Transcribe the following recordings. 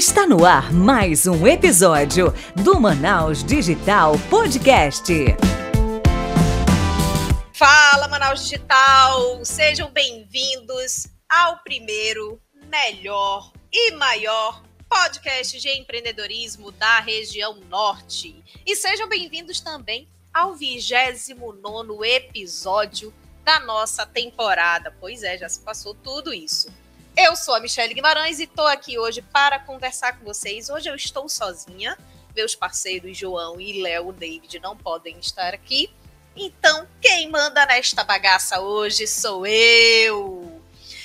Está no ar mais um episódio do Manaus Digital Podcast. Fala, Manaus Digital! Sejam bem-vindos ao primeiro, melhor e maior podcast de empreendedorismo da região norte. E sejam bem-vindos também ao 29 episódio da nossa temporada. Pois é, já se passou tudo isso. Eu sou a Michelle Guimarães e estou aqui hoje para conversar com vocês. Hoje eu estou sozinha. Meus parceiros João e Léo David não podem estar aqui. Então, quem manda nesta bagaça hoje sou eu.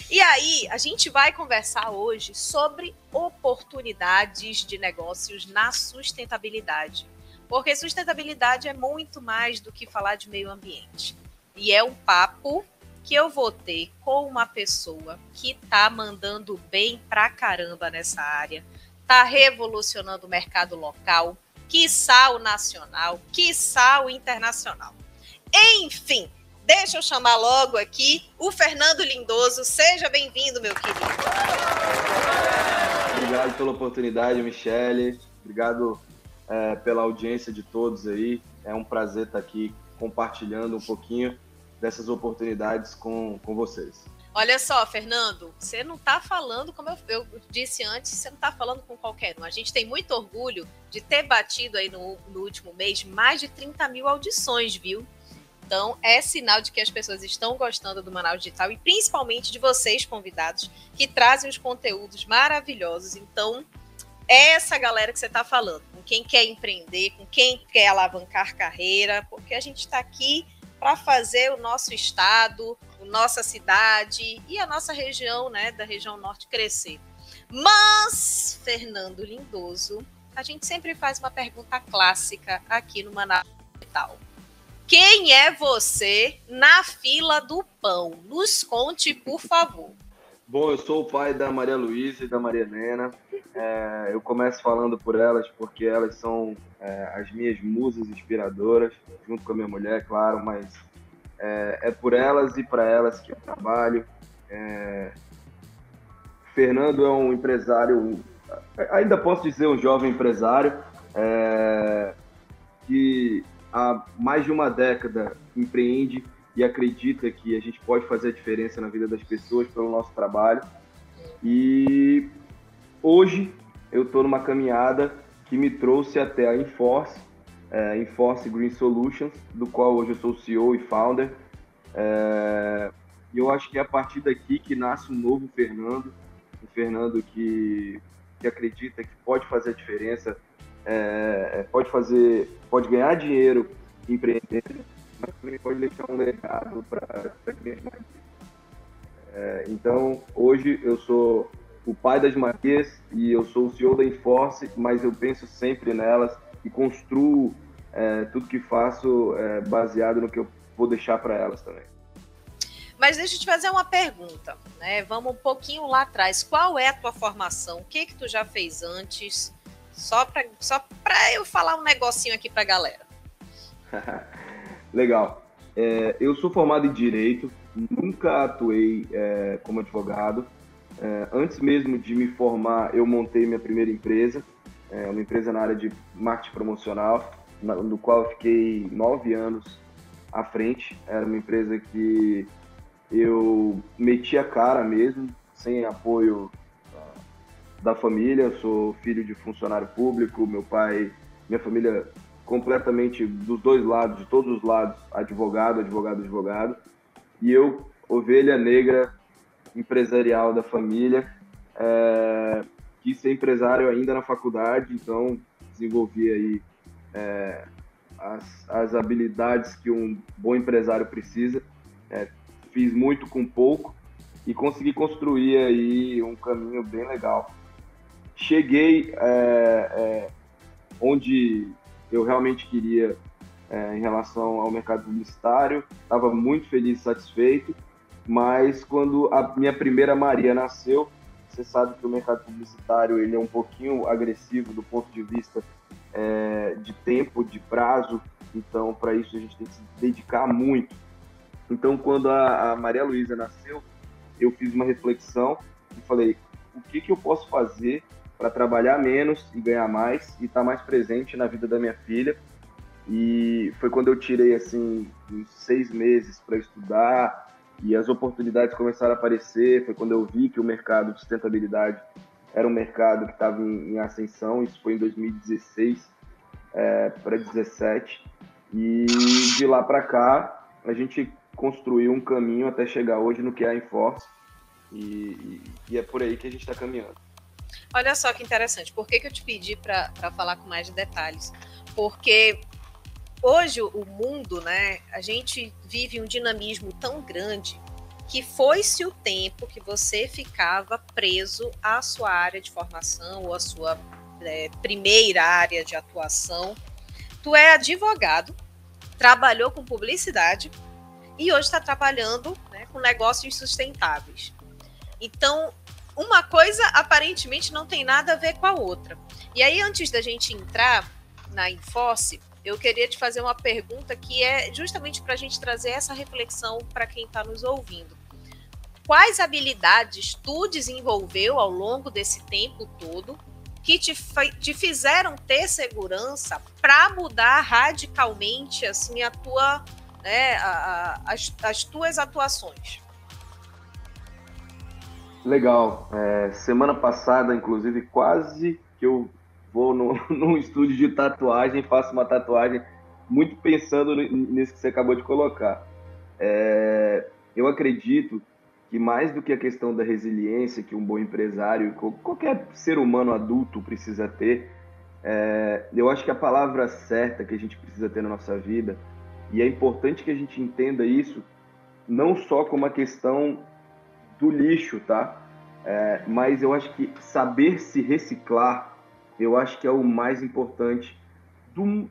E aí, a gente vai conversar hoje sobre oportunidades de negócios na sustentabilidade. Porque sustentabilidade é muito mais do que falar de meio ambiente. E é um papo que eu vou ter com uma pessoa que tá mandando bem pra caramba nessa área, tá revolucionando o mercado local, quiçá o nacional, quiçá o internacional. Enfim, deixa eu chamar logo aqui o Fernando Lindoso. Seja bem-vindo, meu querido. Obrigado pela oportunidade, Michele. Obrigado é, pela audiência de todos aí. É um prazer estar aqui compartilhando um pouquinho dessas oportunidades com, com vocês. Olha só, Fernando, você não está falando, como eu, eu, disse antes, você não está falando com qualquer um. A gente tem muito orgulho de ter batido aí no, no último mês mais de 30 mil audições, viu? Então, é sinal de que as pessoas estão gostando do Manaus Digital e principalmente de vocês, convidados, que trazem os conteúdos maravilhosos. Então, é essa galera que você está falando, com quem quer empreender, com quem quer alavancar carreira, porque a gente está aqui para fazer o nosso estado, nossa cidade e a nossa região, né, da região norte crescer. Mas, Fernando Lindoso, a gente sempre faz uma pergunta clássica aqui no Manaus Digital. Quem é você na fila do pão? Nos conte, por favor. Bom, eu sou o pai da Maria Luísa e da Maria Helena. É, eu começo falando por elas porque elas são é, as minhas musas inspiradoras, junto com a minha mulher, claro, mas é, é por elas e para elas que eu trabalho. É, Fernando é um empresário, ainda posso dizer um jovem empresário, é, que há mais de uma década empreende e acredita que a gente pode fazer a diferença na vida das pessoas pelo nosso trabalho. E hoje eu estou numa caminhada que me trouxe até a Enforce, é, Enforce Green Solutions, do qual hoje eu sou CEO e founder. É, e eu acho que é a partir daqui que nasce um novo Fernando, um Fernando que, que acredita que pode fazer a diferença, é, é pode fazer, pode ganhar dinheiro empreendendo, também pode deixar um legado para quem mais. É, então, hoje eu sou o pai das Marias e eu sou o CEO da Enforce, mas eu penso sempre nelas e construo é, tudo que faço é, baseado no que eu vou deixar para elas também. Mas deixa eu te fazer uma pergunta, né? Vamos um pouquinho lá atrás. Qual é a tua formação? O que que tu já fez antes? Só para só para eu falar um negocinho aqui para a galera. Legal. É, eu sou formado em Direito, nunca atuei é, como advogado. É, antes mesmo de me formar, eu montei minha primeira empresa, é, uma empresa na área de marketing promocional, na, no qual eu fiquei nove anos à frente. Era uma empresa que eu meti a cara mesmo, sem apoio ah, da família. Eu sou filho de funcionário público, meu pai, minha família completamente dos dois lados, de todos os lados, advogado, advogado, advogado. E eu, ovelha negra empresarial da família, é, quis ser empresário ainda na faculdade, então desenvolvi aí é, as, as habilidades que um bom empresário precisa. É, fiz muito com pouco e consegui construir aí um caminho bem legal. Cheguei é, é, onde eu realmente queria é, em relação ao mercado publicitário, estava muito feliz satisfeito, mas quando a minha primeira Maria nasceu, você sabe que o mercado publicitário ele é um pouquinho agressivo do ponto de vista é, de tempo, de prazo, então para isso a gente tem que se dedicar muito. Então quando a, a Maria Luísa nasceu, eu fiz uma reflexão e falei, o que, que eu posso fazer para trabalhar menos e ganhar mais e estar tá mais presente na vida da minha filha. E foi quando eu tirei assim uns seis meses para estudar e as oportunidades começaram a aparecer. Foi quando eu vi que o mercado de sustentabilidade era um mercado que estava em, em, ascensão. Isso foi em 2016 é, para 2017 e de lá para cá a gente construiu um caminho até chegar hoje no que é a Enforce e, e, e é por aí que a gente está caminhando. Olha só que interessante. Por que, que eu te pedi para falar com mais detalhes? Porque hoje o mundo, né, a gente vive um dinamismo tão grande que foi-se o tempo que você ficava preso à sua área de formação ou à sua é, primeira área de atuação. Tu é advogado, trabalhou com publicidade e hoje está trabalhando né, com negócios sustentáveis. Então, uma coisa aparentemente não tem nada a ver com a outra. E aí, antes da gente entrar na Enforce, eu queria te fazer uma pergunta que é justamente para a gente trazer essa reflexão para quem está nos ouvindo. Quais habilidades tu desenvolveu ao longo desse tempo todo que te, te fizeram ter segurança para mudar radicalmente assim a tua, né, a, a, as, as tuas atuações? Legal. É, semana passada, inclusive, quase que eu vou no, num estúdio de tatuagem, faço uma tatuagem muito pensando nisso que você acabou de colocar. É, eu acredito que mais do que a questão da resiliência que um bom empresário, qualquer ser humano adulto precisa ter, é, eu acho que a palavra certa que a gente precisa ter na nossa vida, e é importante que a gente entenda isso, não só como uma questão do lixo, tá? É, mas eu acho que saber se reciclar eu acho que é o mais importante do,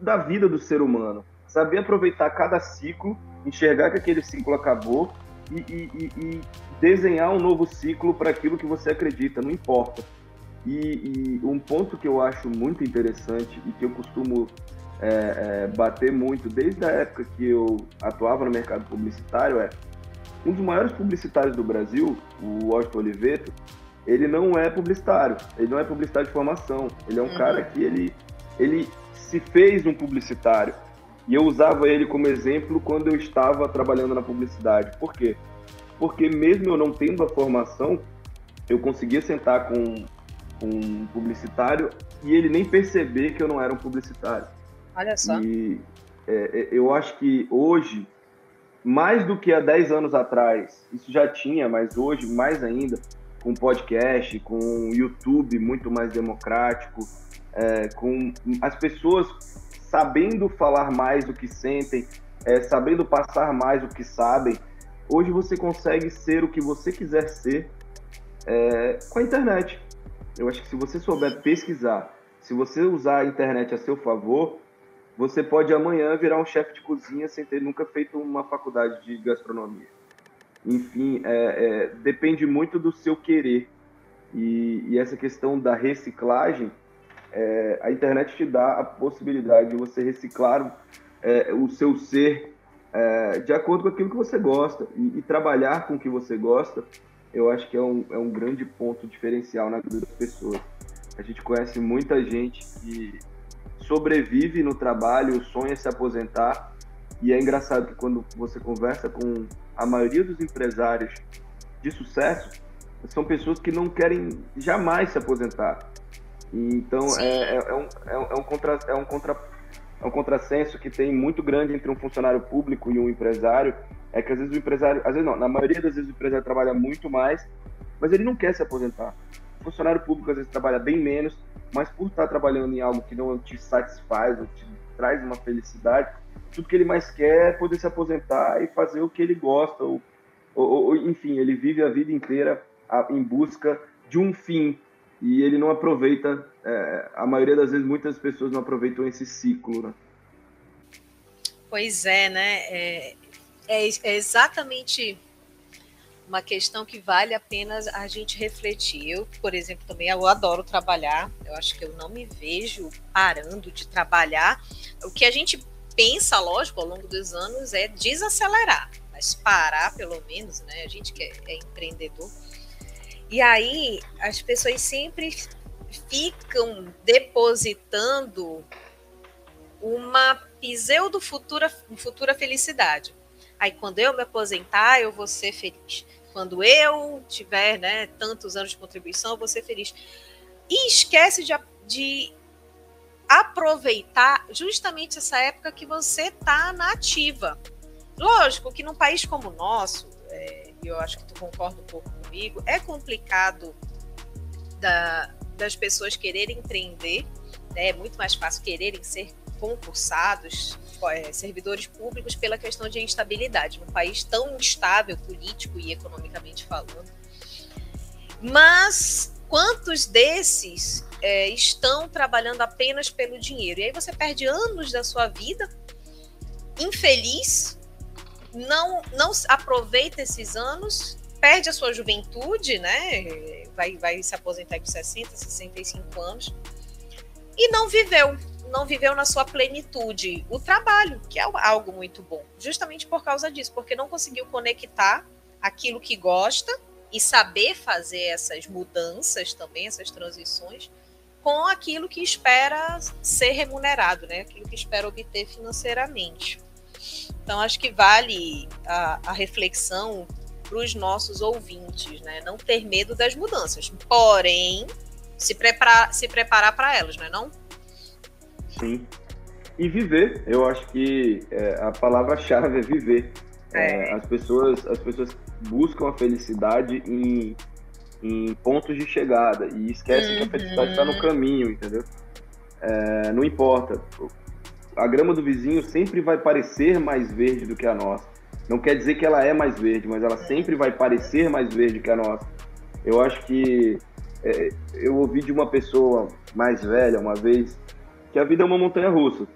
da vida do ser humano. Saber aproveitar cada ciclo, enxergar que aquele ciclo acabou e, e, e desenhar um novo ciclo para aquilo que você acredita, não importa. E, e, um ponto que eu acho muito interessante e que eu costumo é, é, bater muito desde a época que eu atuava no mercado publicitário é um dos maiores publicitários do Brasil, o Washington Oliveto, ele não é publicitário, ele não é publicitário de formação, ele é um uhum. cara que ele, ele se fez um publicitário. E eu usava ele como exemplo quando eu estava trabalhando na publicidade. Por quê? Porque mesmo eu não tendo a formação, eu conseguia sentar com, com um publicitário e ele nem perceber que eu não era um publicitário. Olha só. E é, é eu acho que hoje, mais do que há 10 anos atrás, isso já tinha, mas hoje mais ainda, com podcast, com YouTube muito mais democrático, é, com as pessoas sabendo falar mais o que sentem, é, sabendo passar mais o que sabem. Hoje você consegue ser o que você quiser ser é, com a internet. Eu acho que se você souber pesquisar, se você usar a internet a seu favor, você pode amanhã virar um chefe de cozinha sem ter nunca feito uma faculdade de gastronomia. Enfim, é, é, depende muito do seu querer. E, e essa questão da reciclagem, é, a internet te dá a possibilidade de você reciclar é, o seu ser é, de acordo com aquilo que você gosta. E, e, trabalhar com o que você gosta, eu acho que é um, é um grande ponto diferencial na vida das pessoas. A gente conhece muita gente que sobrevive no trabalho, sonha se aposentar, e é engraçado que quando você conversa com a maioria dos empresários de sucesso, são pessoas que não querem jamais se aposentar. Então é, é, é, um, é, um, é, um contra, é, um contra, é um contrassenso que tem muito grande entre um funcionário público e um empresário. É que às vezes o empresário, às vezes não, na maioria das vezes o empresário trabalha muito mais, mas ele não quer se aposentar. O funcionário público às vezes trabalha bem menos, mas por estar trabalhando em algo que não te satisfaz ou te traz uma felicidade, tudo que ele mais quer é poder se aposentar e fazer o que ele gosta, ou, ou, ou enfim, ele vive a vida inteira em busca de um fim e ele não aproveita, é, a maioria das vezes muitas pessoas não aproveitam esse ciclo, né? Pois é, né? É, é, é exatamente uma questão que vale a pena a gente refletir. Eu, por exemplo, também eu adoro trabalhar. Eu acho que eu não me vejo parando de trabalhar. O que a gente pensa, lógico, ao longo dos anos é desacelerar, mas parar pelo menos, né? A gente que é, é empreendedor. E aí as pessoas sempre ficam depositando uma pseudo futura, futura felicidade. Aí quando eu me aposentar, eu vou ser feliz. Quando eu tiver né, tantos anos de contribuição, eu vou ser feliz. E esquece de, de aproveitar justamente essa época que você está na ativa. Lógico que num país como o nosso, é, eu acho que tu concorda um pouco comigo, é complicado da, das pessoas quererem empreender, né? é muito mais fácil quererem ser concursados, é, servidores públicos, pela questão de instabilidade, num país tão instável político e economicamente falando. Mas quantos desses é, estão trabalhando apenas pelo dinheiro? E aí você perde anos da sua vida infeliz, não, não aproveita esses anos, perde a sua juventude, né? Vai, vai se aposentar com 60, 65 anos e não viveu, não viveu na sua plenitude o trabalho, que é algo muito bom, justamente por causa disso, porque não conseguiu conectar aquilo que gosta e saber fazer essas mudanças também, essas transições, com aquilo que espera ser remunerado, né? Aquilo que espera obter financeiramente. Então, acho que vale a, a reflexão para os nossos ouvintes, né? Não ter medo das mudanças, porém se preparar, se preparar para elas, não é não? Sim. E viver, eu acho que é, a palavra-chave é viver. É. É, as pessoas, as pessoas buscam a felicidade em, em pontos de chegada e esquecem uhum. que a felicidade está no uhum. caminho, entendeu? É, não importa. A grama do vizinho sempre vai parecer mais verde do que a nossa. Não quer dizer que ela é mais verde, mas ela sempre vai parecer mais verde que a nossa. Eu acho que é, eu ouvi de uma pessoa mais velha uma vez que a vida é uma montanha russa.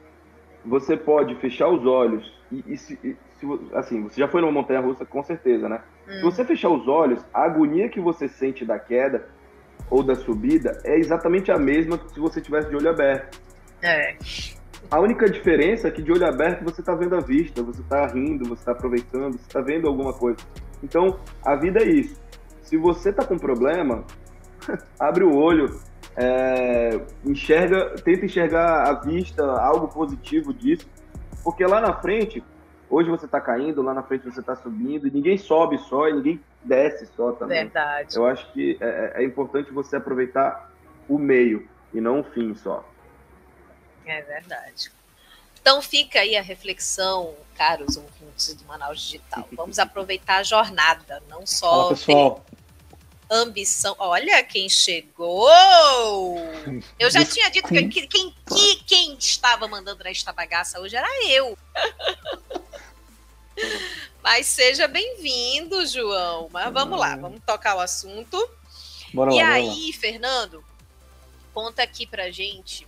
Você pode fechar os olhos e, e, se, e se, assim, você já foi numa montanha russa com certeza, né? Hum. Se você fechar os olhos, a agonia que você sente da queda ou da subida é exatamente a mesma que se você tivesse de olho aberto. É. A única diferença é que de olho aberto você está vendo a vista, você está rindo, você está aproveitando, você está vendo alguma coisa. Então, a vida é isso. Se você está com problema, abre o olho, é, enxerga, tenta enxergar à vista algo positivo disso, porque lá na frente Hoje você está caindo, lá na frente você está subindo, e ninguém sobe só e ninguém desce só também. Verdade. Eu acho que é, é, é importante você aproveitar o meio e não o fim só. É verdade. Então fica aí a reflexão, caros ouvintes do Manaus Digital. Vamos aproveitar a jornada, não só Fala, pessoal. Ambição. Olha quem chegou! Eu já tinha dito que quem, quem, quem estava mandando nesta bagaça hoje era eu. Mas seja bem-vindo, João. Mas vamos lá, vamos tocar o assunto. Bora e lá, aí, Fernando, conta aqui pra gente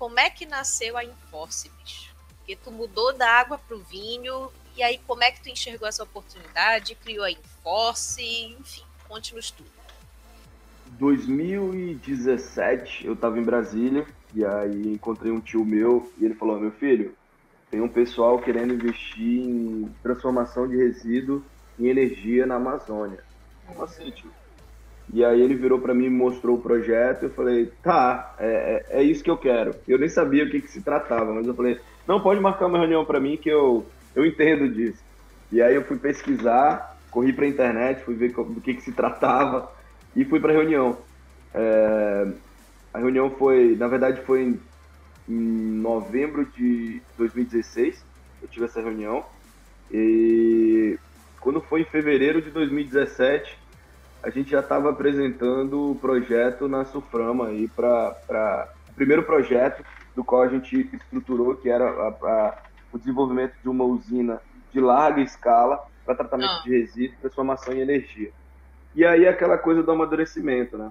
como é que nasceu a Enforce, bicho. Porque tu mudou da água pro vinho, e aí como é que tu enxergou essa oportunidade, criou a Enforce, enfim, conte-nos tudo. 2017, eu tava em Brasília, e aí encontrei um tio meu, e ele falou, meu filho, tem um pessoal querendo investir em transformação de resíduo em energia na Amazônia. Como assim, tio? E aí ele virou para mim mostrou o projeto. Eu falei, tá, é, é, é, isso que eu quero. Eu nem sabia o que, que se tratava, mas eu falei, não, pode marcar uma reunião para mim que eu, eu entendo disso. E aí eu fui pesquisar, corri para a internet, fui ver do que, que se tratava e fui para a reunião. É, a reunião foi, na verdade, foi em em novembro de 2016, eu tive essa reunião. E quando foi em fevereiro de 2017, a gente já estava apresentando o projeto na Suframa aí para o primeiro projeto do qual a gente estruturou, que era a, a, o desenvolvimento de uma usina de larga escala para tratamento ah. de resíduos, transformação em energia. E aí aquela coisa do amadurecimento, né?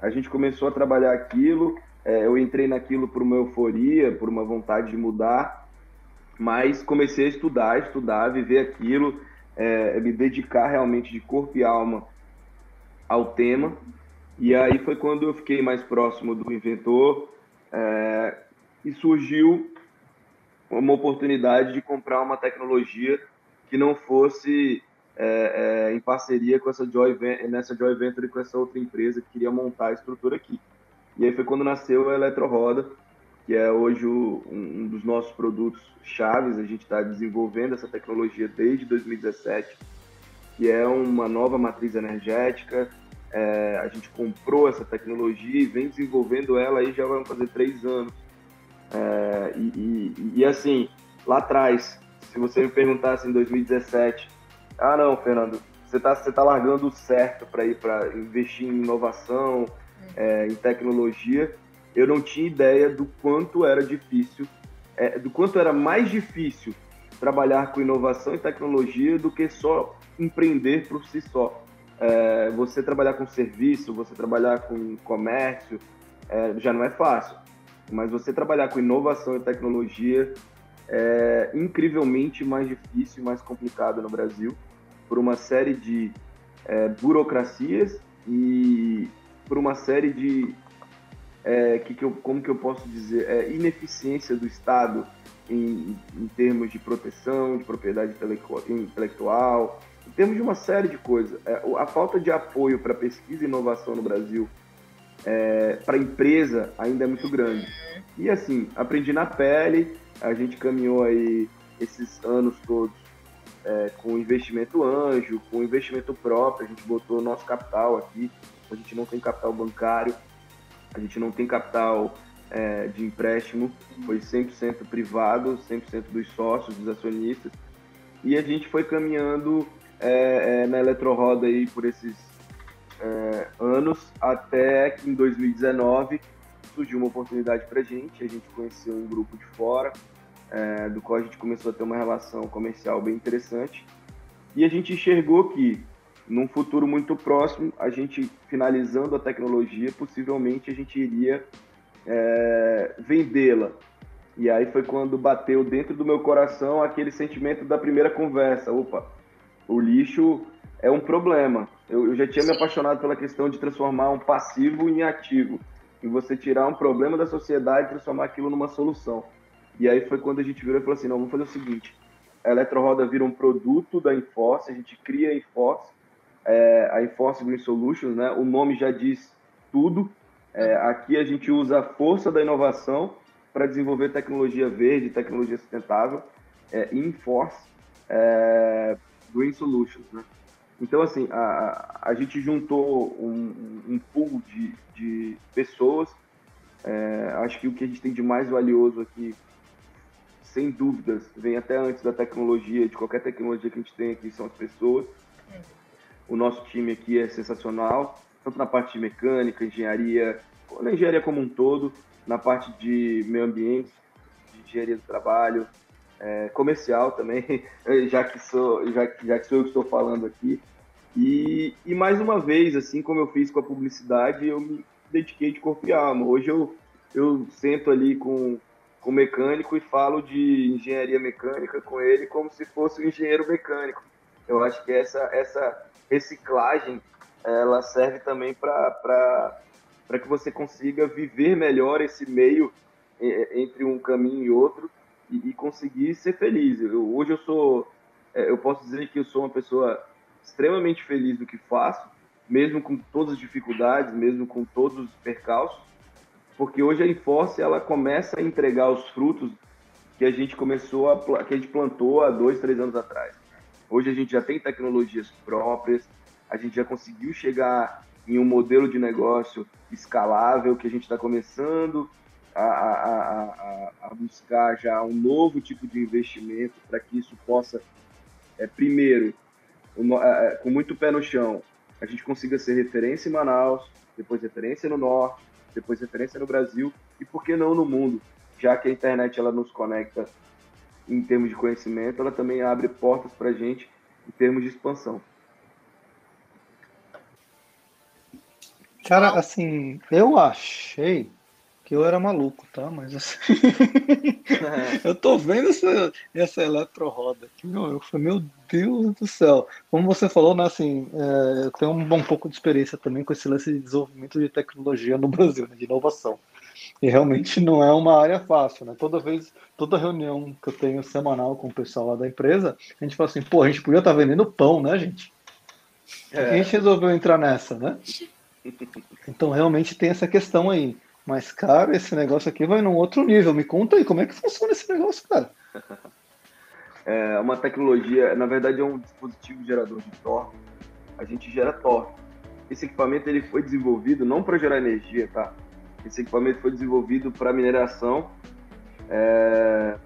A gente começou a trabalhar aquilo, é, eu entrei naquilo por uma euforia, por uma vontade de mudar, mas comecei a estudar, estudar, viver aquilo, é, me dedicar realmente de corpo e alma ao tema. E aí foi quando eu fiquei mais próximo do inventor é, e surgiu uma oportunidade de comprar uma tecnologia que não fosse é, é, em parceria com essa Joy, nessa Joy Venture com essa outra empresa que queria montar a estrutura aqui. E aí foi quando nasceu a Eletroroda, que é hoje o, um dos nossos produtos chaves. A gente está desenvolvendo essa tecnologia desde 2017, que é uma nova matriz energética. É, a gente comprou essa tecnologia e vem desenvolvendo ela aí já vão fazer três anos. É, e, e, e, assim, lá atrás, se você me perguntasse em 2017, ah não, Fernando, você está você tá largando certo para ir para investir em inovação, é, em tecnologia, eu não tinha ideia do quanto era difícil, é, do quanto era mais difícil trabalhar com inovação e tecnologia do que só empreender por si só. É, você trabalhar com serviço, você trabalhar com comércio, é, já não é fácil. Mas você trabalhar com inovação e tecnologia é incrivelmente mais difícil e mais complicado no Brasil, por uma série de é, burocracias e por uma série de é, que, que eu, como que eu posso dizer, é, ineficiência do Estado em, em, termos de proteção, de propriedade intelectual, em termos de uma série de coisas. É, a falta de apoio para pesquisa e inovação no Brasil, é, para empresa, ainda é muito grande. E assim, aprendi na pele, a gente caminhou aí esses anos todos é, com investimento anjo, com investimento próprio, a gente botou nosso capital aqui, a gente não tem capital bancário, a gente não tem capital é, de empréstimo, foi 100% privado, 100% dos sócios, dos acionistas, e a gente foi caminhando é, é, na Eletroroda aí por esses é, anos, até que em 2019 surgiu uma oportunidade para a gente, a gente conheceu um grupo de fora, é, do qual a gente começou a ter uma relação comercial bem interessante, e a gente enxergou que num futuro muito próximo, a gente finalizando a tecnologia, possivelmente a gente iria é, vendê-la. E aí foi quando bateu dentro do meu coração aquele sentimento da primeira conversa. Opa, o lixo é um problema. Eu, eu já tinha me apaixonado pela questão de transformar um passivo em ativo. E você tirar um problema da sociedade e transformar aquilo numa solução. E aí foi quando a gente virou e falou assim, não, vamos fazer o seguinte. A Eletroroda vira um produto da Enforce, a gente cria a Enforce, é, a Enforce Green Solutions, né? O nome já diz tudo. É, aqui a gente usa a força da inovação para desenvolver tecnologia verde, tecnologia sustentável, é, Enforce é, Green Solutions, né? Então, assim, a, a gente juntou um, um pool de, de pessoas. É, acho que o que a gente tem de mais valioso aqui, sem dúvidas, vem até antes da tecnologia, de qualquer tecnologia que a gente tem aqui, são as pessoas. O nosso time aqui é sensacional, tanto na parte de mecânica, engenharia, na engenharia como um todo, na parte de meio ambiente, de engenharia do trabalho, é, comercial também, já que sou já, já que sou eu que estou falando aqui. E, e mais uma vez, assim como eu fiz com a publicidade, eu me dediquei de corpo e alma. Hoje eu, eu sento ali com, com o mecânico e falo de engenharia mecânica com ele como se fosse um engenheiro mecânico. Eu acho que essa, essa reciclagem ela serve também para que você consiga viver melhor esse meio entre um caminho e outro e, e conseguir ser feliz. Eu, hoje eu sou, é, eu posso dizer que eu sou uma pessoa extremamente feliz do que faço, mesmo com todas as dificuldades, mesmo com todos os percalços, porque hoje a Enforce ela começa a entregar os frutos que a gente começou a que a gente plantou há dois, três anos atrás. Hoje a gente já tem tecnologias próprias, a gente já conseguiu chegar em um modelo de negócio escalável que a gente está começando a, a, a, a, buscar já um novo tipo de investimento para que isso possa, é, primeiro, é, com muito pé no chão, a gente consiga ser referência em Manaus, depois referência no Norte, depois referência no Brasil e por que não no mundo, já que a internet ela nos conecta em termos de conhecimento, ela também abre portas para a gente em termos de expansão. Cara, assim, eu achei que eu era maluco, tá? Mas assim, é. eu tô vendo essa, essa eletroroda aqui, meu, eu falei, meu Deus do céu. Como você falou, né, assim, é, eu tenho um, um pouco de experiência também com esse lance de desenvolvimento de tecnologia no Brasil, né, de inovação. E realmente não é uma área fácil, né? Toda vez, toda reunião que eu tenho semanal com o pessoal lá da empresa, a gente fala assim, pô, a gente podia estar tá vendendo pão, né, gente? É. A gente resolveu entrar nessa, né? Então realmente tem essa questão aí. Mas, cara, esse negócio aqui vai num outro nível. Me conta aí, como é que funciona esse negócio, cara? É uma tecnologia, na verdade é um dispositivo gerador de torque. A gente gera torque. Esse equipamento ele foi desenvolvido não para gerar energia, tá? Esse equipamento foi desenvolvido para mineração. É...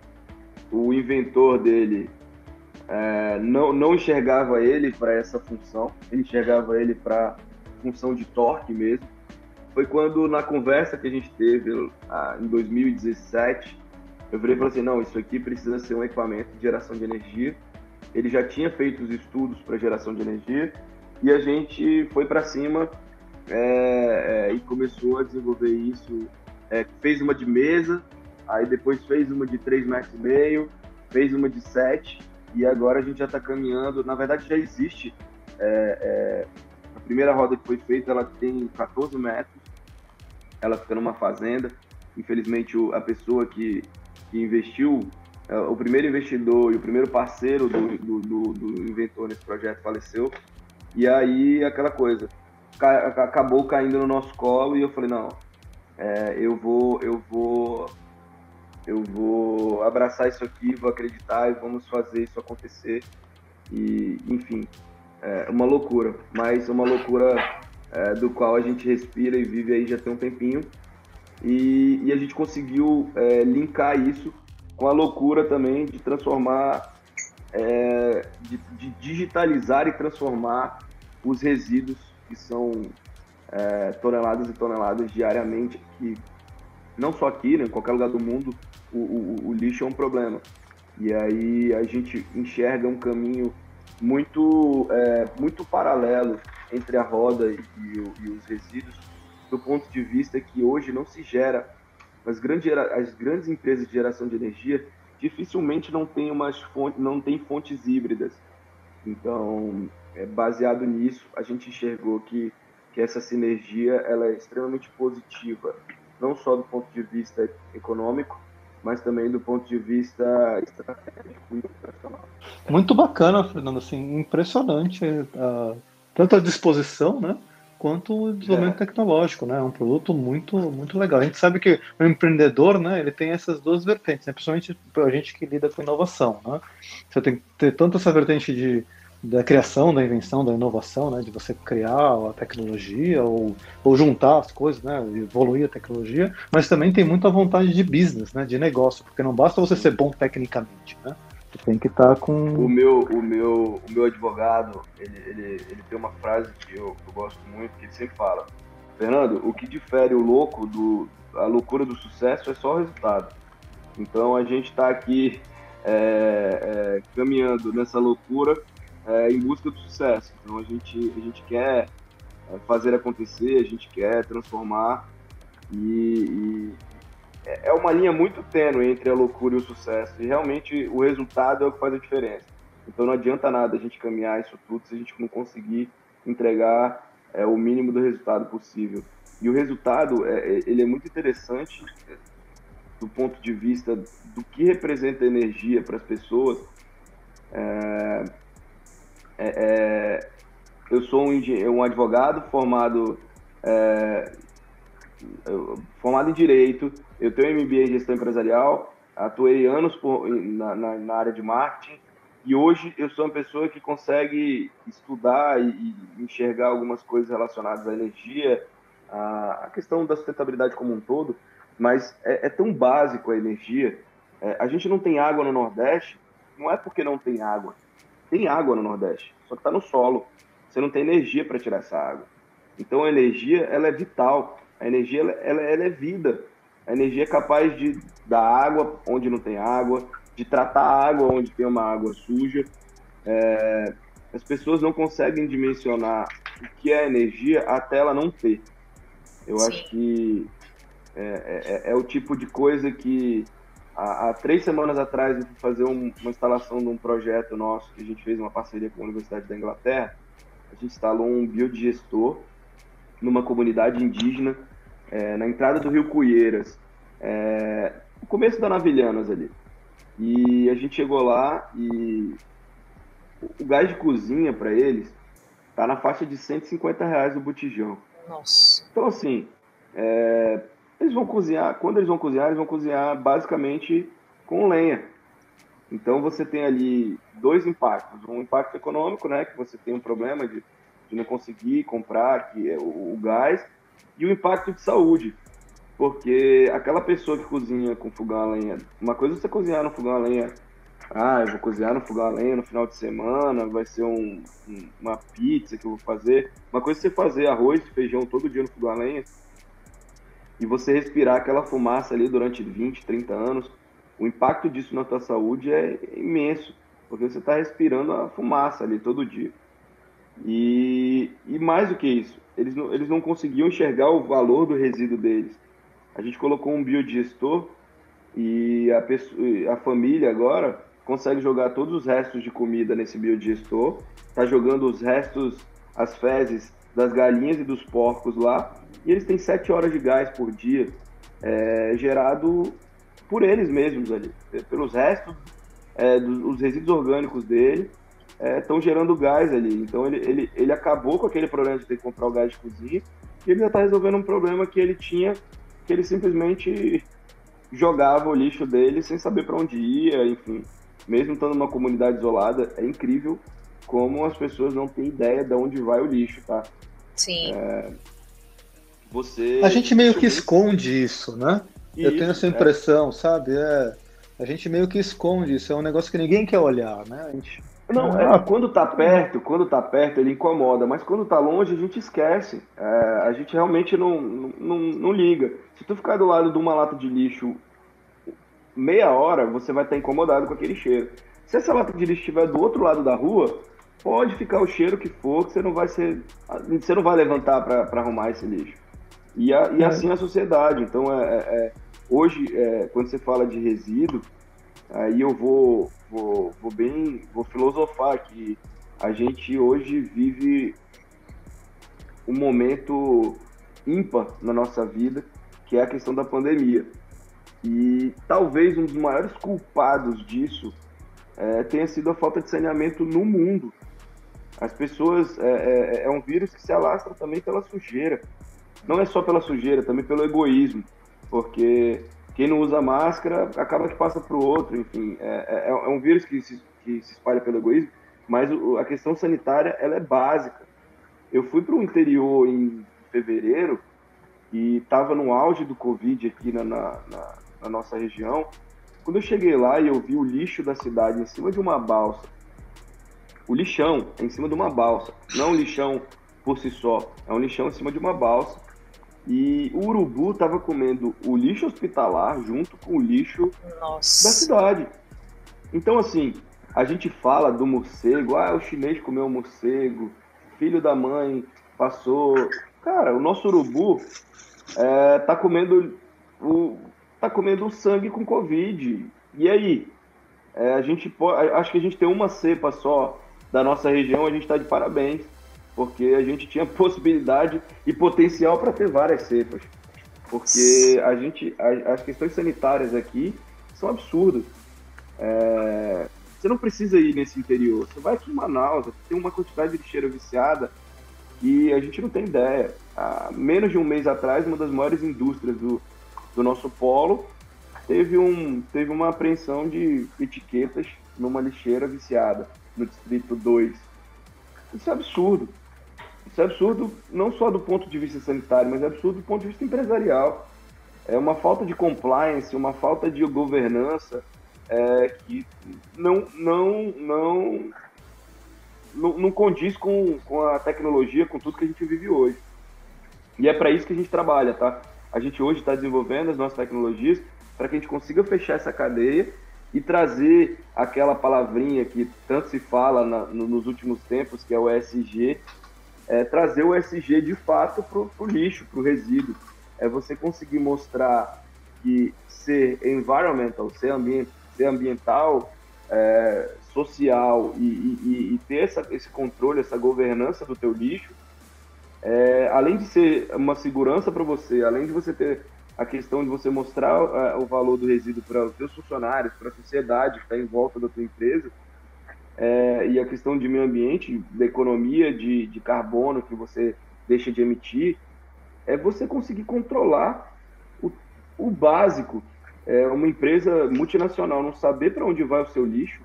O inventor dele é... não, não enxergava ele para essa função, ele enxergava ele para função de torque mesmo. Foi quando, na conversa que a gente teve ah, em 2017, eu e falei assim: não, isso aqui precisa ser um equipamento de geração de energia. Ele já tinha feito os estudos para geração de energia e a gente foi para cima é, é, e começou a desenvolver isso. É, fez uma de mesa, aí depois fez uma de 3,5 metros, fez uma de 7 e agora a gente já está caminhando. Na verdade, já existe. É, é, a primeira roda que foi feita ela tem 14 metros, ela fica numa fazenda. Infelizmente, a pessoa que, que investiu é, o primeiro investidor e o primeiro parceiro do, do, do, do, inventor nesse projeto faleceu. E aí, aquela coisa, ca, acabou caindo no nosso colo e eu falei, não, é, eu vou, eu vou, eu vou abraçar isso aqui, vou acreditar e vamos fazer isso acontecer. E, enfim, é uma loucura, mas uma loucura é, do qual a gente respira e vive aí já tem um tempinho. E, e a gente conseguiu é, linkar isso com a loucura também de transformar é, de, de, digitalizar e transformar os resíduos que são é, toneladas e toneladas diariamente, que não só aqui, né, em qualquer lugar do mundo, o, o, o lixo é um problema. E aí a gente enxerga um caminho muito, é, muito paralelo entre a roda e, e, os resíduos, do ponto de vista que hoje não se gera, as grandes, as grandes empresas de geração de energia dificilmente não tem umas fontes, não tem fontes híbridas. Então, é, baseado nisso, a gente enxergou que, que essa sinergia ela é extremamente positiva, não só do ponto de vista econômico, mas também do ponto de vista estratégico e operacional. Muito bacana, Fernando, assim, impressionante uh, tanto a disposição, né, quanto o desenvolvimento é. tecnológico, né? É um produto muito, muito legal. A gente sabe que o empreendedor, né, ele tem essas duas vertentes, né? principalmente para a gente que lida com inovação, né? Você tem que ter tanto essa vertente de da criação, da invenção, da inovação, né, de você criar a tecnologia ou, ou juntar as coisas, né, evoluir a tecnologia, mas também tem muita vontade de business, né, de negócio, porque não basta você ser bom tecnicamente, né, tem que estar tá com... O meu, o meu, o meu advogado, ele, ele, ele tem uma frase que eu, eu gosto muito, que ele sempre fala, Fernando, o que difere o louco do a loucura do sucesso é só o resultado. Então a gente está aqui é, é, caminhando nessa loucura é, em busca do sucesso. Então a gente, a gente quer é, fazer acontecer, a gente quer transformar e, e, é uma linha muito tênue entre a loucura e o sucesso. E realmente o resultado é o que faz a diferença. Então não adianta nada a gente caminhar isso tudo se a gente não conseguir entregar é, o mínimo do resultado possível. E o resultado é, é ele é muito interessante do ponto de vista do que representa energia para as pessoas. É, é, é, eu sou um, um advogado formado, é, formado em Direito, eu tenho MBA em Gestão Empresarial, atuei anos por, na, na, na, área de marketing e hoje eu sou uma pessoa que consegue estudar e, e enxergar algumas coisas relacionadas à energia, à, à, questão da sustentabilidade como um todo, mas é, é tão básico a energia. É, a gente não tem água no Nordeste, não é porque não tem água, tem água no Nordeste, só que está no solo. Você não tem energia para tirar essa água. Então a energia ela é vital. A energia ela, ela, ela, é vida. A energia é capaz de dar água onde não tem água, de tratar a água onde tem uma água suja. É, as pessoas não conseguem dimensionar o que é energia até ela não ter. Eu Sim. acho que é, é, é, é o tipo de coisa que Há, há, três semanas atrás eu fui fazer um, uma instalação de um projeto nosso que a gente fez uma parceria com a Universidade da Inglaterra. A gente instalou um biodigestor numa comunidade indígena é, na entrada do Rio Cuieiras, é, no começo da Navilhanas ali. E a gente chegou lá e o gás de cozinha para eles tá na faixa de 150 reais o botijão. Nossa. Então, assim, é, eles vão cozinhar, quando eles vão cozinhar, eles vão cozinhar basicamente com lenha. Então, você tem ali dois impactos. Um impacto econômico, né, que você tem um problema de, de não conseguir comprar que é o, o gás, e o impacto de saúde. Porque aquela pessoa que cozinha com fogão a lenha, uma coisa é você cozinhar no fogão a lenha ah, eu vou cozinhar no fogão a lenha no final de semana, vai ser um, um, uma pizza que eu vou fazer. Uma coisa é você fazer arroz e feijão todo dia no fogão a lenha e você respirar aquela fumaça ali durante 20, 30 anos. O impacto disso na tua saúde é imenso, porque você está respirando a fumaça ali todo dia. E, e mais do que isso, eles não, eles não conseguiam enxergar o valor do resíduo deles. A gente colocou um biodigestor e a, pessoa, a família agora consegue jogar todos os restos de comida nesse biodigestor, tá jogando os restos, as fezes das galinhas e dos porcos lá, e eles têm 7 horas de gás por dia, é, gerado por eles mesmos ali, pelos restos, é, dos, os resíduos orgânicos dele, estão é, gerando gás ali. Então ele, ele, ele acabou com aquele problema de ter que comprar o gás de cozinha, e ele já está resolvendo um problema que ele tinha, que ele simplesmente jogava o lixo dele sem saber para onde ia, enfim mesmo estando numa comunidade isolada, é incrível como as pessoas não têm ideia de onde vai o lixo, tá? Sim. É, você. A gente meio que esconde isso, né? Isso, Eu tenho essa é. impressão, é. sabe? É, a gente meio que esconde isso, é um negócio que ninguém quer olhar, né? A gente... Não, é, quando tá perto, quando tá perto ele incomoda, mas quando tá longe a gente esquece. É, a gente realmente não, não, não liga. Se tu ficar do lado de uma lata de lixo meia hora você vai estar incomodado com aquele cheiro. Se essa lata de lixo estiver do outro lado da rua, pode ficar o cheiro que for, que você não vai ser. Você não vai levantar para arrumar esse lixo. E, a, e é. assim a sociedade. Então, é, é, é, hoje, é, quando você fala de resíduo, aí eu vou, vou, vou bem. vou filosofar que a gente hoje vive um momento ímpar na nossa vida, que é a questão da pandemia. E talvez um dos maiores culpados disso é, tenha sido a falta de saneamento no mundo. As pessoas. É, é, é, um vírus que se alastra também pela sujeira. Não é só pela sujeira, também pelo egoísmo. Porque quem não usa máscara acaba que passa para o outro. Enfim, é, é, é, um vírus que se, que se espalha pelo egoísmo, mas a questão sanitária ela é básica. Eu fui para o interior em fevereiro e estava no auge do Covid aqui na, na, na na nossa região. Quando eu cheguei lá e eu vi o lixo da cidade em cima de uma balsa, o lixão é em cima de uma balsa, não um lixão por si só, é um lixão em cima de uma balsa. E o urubu estava comendo o lixo hospitalar junto com o lixo Nossa. da cidade. Então, assim, a gente fala do morcego, ah, o chinês comeu um morcego, filho da mãe passou. Cara, o nosso urubu é, tá comendo o, tá comendo sangue com Covid. E aí? É, a gente pode, acho que a gente tem uma cepa só da nossa região, a gente está de parabéns, porque a gente tinha possibilidade e potencial para ter várias cepas. Porque a gente, as questões sanitárias aqui são absurdas. É, você não precisa ir nesse interior. Você vai aqui em Manaus, tem uma quantidade de lixeira viciada e a gente não tem ideia. Há menos de um mês atrás, uma das maiores indústrias do, do nosso polo, teve, um, teve uma apreensão de etiquetas numa lixeira viciada, no Distrito 2. Isso é absurdo. Isso é absurdo não só do ponto de vista sanitário, mas é absurdo do ponto de vista empresarial. É uma falta de compliance, uma falta de governança é, que não, não, não, não, não condiz com, com a tecnologia, com tudo que a gente vive hoje. E é para isso que a gente trabalha, tá? a gente hoje está desenvolvendo as nossas tecnologias para que a gente consiga fechar essa cadeia e trazer aquela palavrinha que tanto se fala na, no, nos últimos tempos, que é o ESG, é, trazer o ESG de fato para o lixo, para o resíduo. É você conseguir mostrar que ser environmental, ser, ambient, ser ambiental, é, social e, e, e ter essa, esse controle, essa governança do teu lixo, é, além de ser uma segurança para você, além de você ter a questão de você mostrar uh, o valor do resíduo para os seus funcionários, para a sociedade que está em volta da sua empresa, é, e a questão de meio ambiente, da economia de, de carbono que você deixa de emitir, é você conseguir controlar o, o básico. É, uma empresa multinacional não saber para onde vai o seu lixo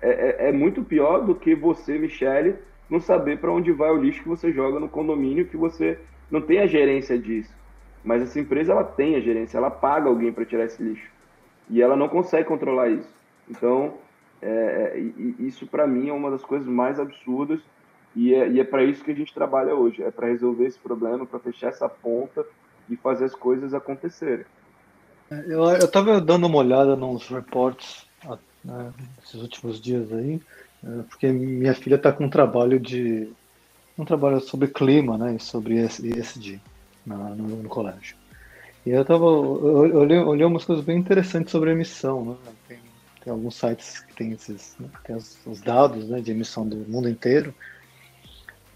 é, é, é, muito pior do que você, Michele, não saber para onde vai o lixo que você joga no condomínio, que você não tem a gerência disso. Mas essa empresa ela tem a gerência, ela paga alguém para tirar esse lixo. E ela não consegue controlar isso. Então, é, é isso para mim é uma das coisas mais absurdas e é, e é para isso que a gente trabalha hoje, é para resolver esse problema, para fechar essa ponta e fazer as coisas acontecerem. Eu estava dando uma olhada nos reports né, esses últimos dias aí, é, porque minha filha está com um trabalho de um trabalho sobre clima, né, sobre ESG na, no, no, colégio. E eu tava eu olhei, olhei umas coisas bem interessantes sobre emissão, né? Tem, tem alguns sites que tem esses, né, tem os, os dados né, de emissão do mundo inteiro.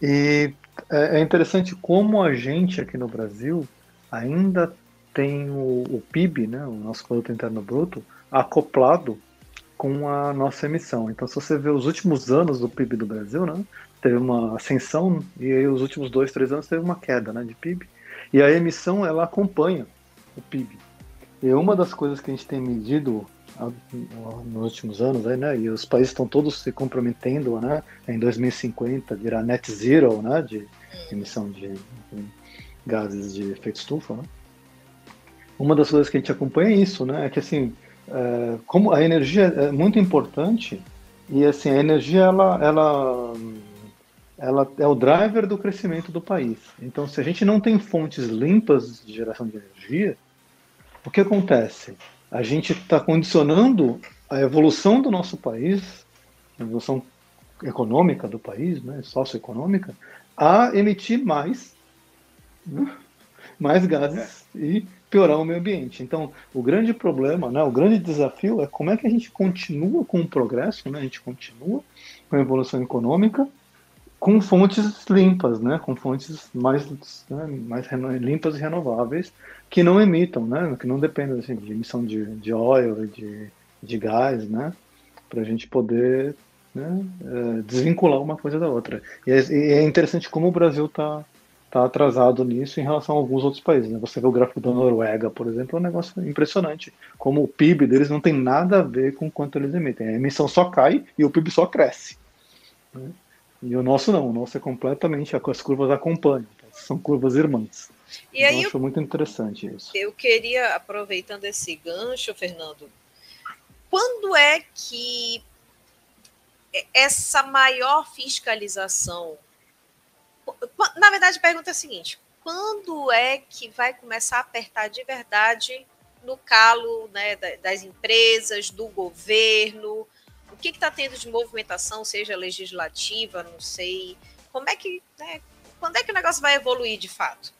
E é, é interessante como a gente aqui no Brasil ainda tem o, o PIB, né, o nosso produto interno bruto, acoplado com a nossa emissão. Então, se você vê os últimos anos do PIB do Brasil, né, teve uma ascensão e aí os últimos dois, três anos teve uma queda né, de PIB. E a emissão ela acompanha o PIB. E uma das coisas que a gente tem medido nos últimos anos, aí, né? E os países estão todos se comprometendo, né? Em 2050 virar net zero, né? De emissão de, de gases de efeito estufa, né? Uma das coisas que a gente acompanha é isso, né? É que assim, é, como a energia é muito importante e assim a energia ela, ela ela é o driver do crescimento do país. Então, se a gente não tem fontes limpas de geração de energia, o que acontece? A gente está condicionando a evolução do nosso país, a evolução econômica do país, né, socioeconômica, a emitir mais, né, mais gases e piorar o meio ambiente. Então, o grande problema, né, o grande desafio é como é que a gente continua com o progresso, né, a gente continua com a evolução econômica com fontes limpas, né, com fontes mais, né, mais limpas e renováveis, que não emitam, né, que não dependam assim, de emissão de, de óleo, de, de gás, né, para a gente poder né, é, desvincular uma coisa da outra. E é, e é interessante como o Brasil está tá atrasado nisso em relação a alguns outros países. Né? Você vê o gráfico da Noruega, por exemplo, é um negócio impressionante. Como o PIB deles não tem nada a ver com quanto eles emitem. A emissão só cai e o PIB só cresce. Né? E o nosso não, o nosso é completamente, as curvas acompanham, são curvas irmãs. E então, aí eu acho muito interessante isso. Eu queria, aproveitando esse gancho, Fernando, quando é que essa maior fiscalização. Na verdade, a pergunta é a seguinte: quando é que vai começar a apertar de verdade no calo né, das empresas, do governo? que está tendo de movimentação, seja legislativa, não sei. Como é que. Né, quando é que o negócio vai evoluir de fato?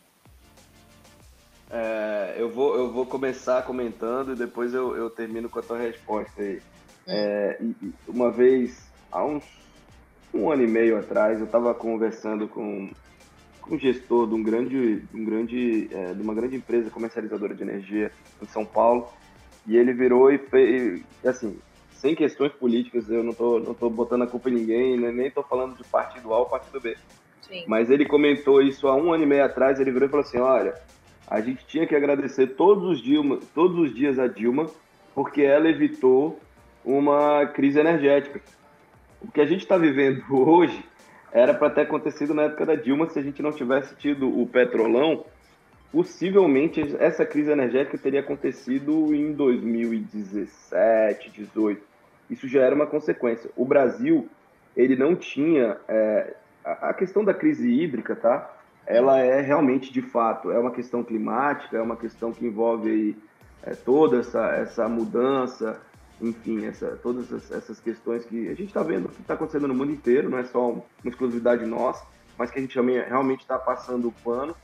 É, eu, vou, eu vou começar comentando e depois eu, eu termino com a tua resposta aí. É, uma vez, há uns um ano e meio atrás, eu estava conversando com, com um gestor de, um grande, um grande, é, de uma grande empresa comercializadora de energia em São Paulo e ele virou e fez, assim, sem questões políticas, eu não tô, não tô botando a culpa em ninguém, né? nem tô falando de partido A ou partido B. Sim. Mas ele comentou isso há um ano e meio atrás, ele virou e falou assim, olha, a gente tinha que agradecer todos os, Dilma, todos os dias a Dilma, porque ela evitou uma crise energética. O que a gente está vivendo hoje era para ter acontecido na época da Dilma se a gente não tivesse tido o petrolão possivelmente essa crise energética teria acontecido em 2017, 18 isso já era uma consequência. O Brasil, ele não tinha. É, a, questão da crise hídrica, tá? Ela é realmente, de fato, é uma questão climática, é uma questão que envolve aí, é, toda essa, essa mudança, enfim, essa, todas essas, essas questões que a gente está vendo que está acontecendo no mundo inteiro, não é só uma exclusividade nossa, mas que a gente realmente está passando o pano.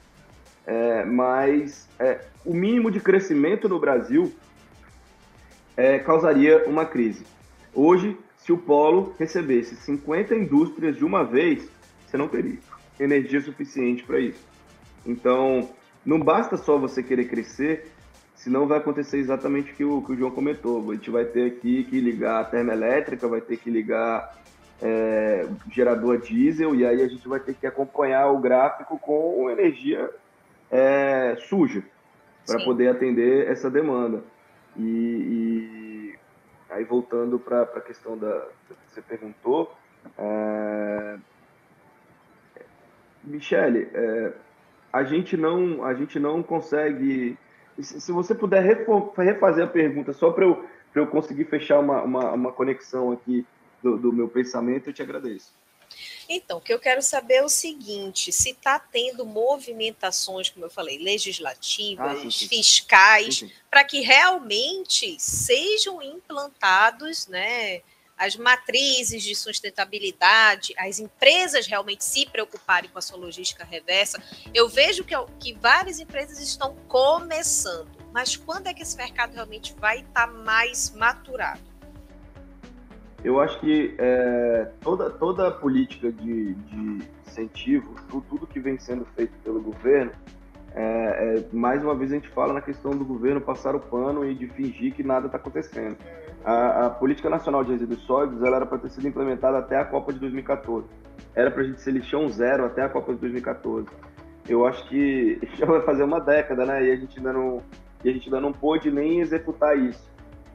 É, mas é, o mínimo de crescimento no Brasil é, causaria uma crise. Hoje, se o polo recebesse 50 indústrias de uma vez, você não teria. Energia suficiente para isso. Então, não basta só você querer crescer, senão vai acontecer exatamente o que o, que o João comentou. A gente vai ter aqui que ligar a termoelétrica, vai ter que ligar é, gerador diesel, e aí a gente vai ter que acompanhar o gráfico com energia é, suja para poder atender essa demanda. E, e aí voltando para a questão da, que você perguntou, é, Michele, é, a gente não a gente não consegue. Se você puder refazer a pergunta só para eu, eu conseguir fechar uma, uma, uma conexão aqui do, do meu pensamento, eu te agradeço. Então, o que eu quero saber é o seguinte: se está tendo movimentações, como eu falei, legislativas, ah, sim, sim. fiscais, para que realmente sejam implantados, né? As matrizes de sustentabilidade, as empresas realmente se preocuparem com a sua logística reversa. Eu vejo que, que várias empresas estão começando, mas quando é que esse mercado realmente vai estar tá mais maturado? Eu acho que é, toda, toda a política de, de incentivo, tudo, tudo, que vem sendo feito pelo governo, é, é, mais uma vez a gente fala na questão do governo passar o pano e de fingir que nada está acontecendo. A, a, Política Nacional de Resíduos Sólidos ela era para ter sido implementada até a Copa de 2014. Era para a gente ser lixão zero até a Copa de 2014. Eu acho que já vai fazer uma década, né? E a gente ainda não, e a gente ainda não pôde nem executar isso.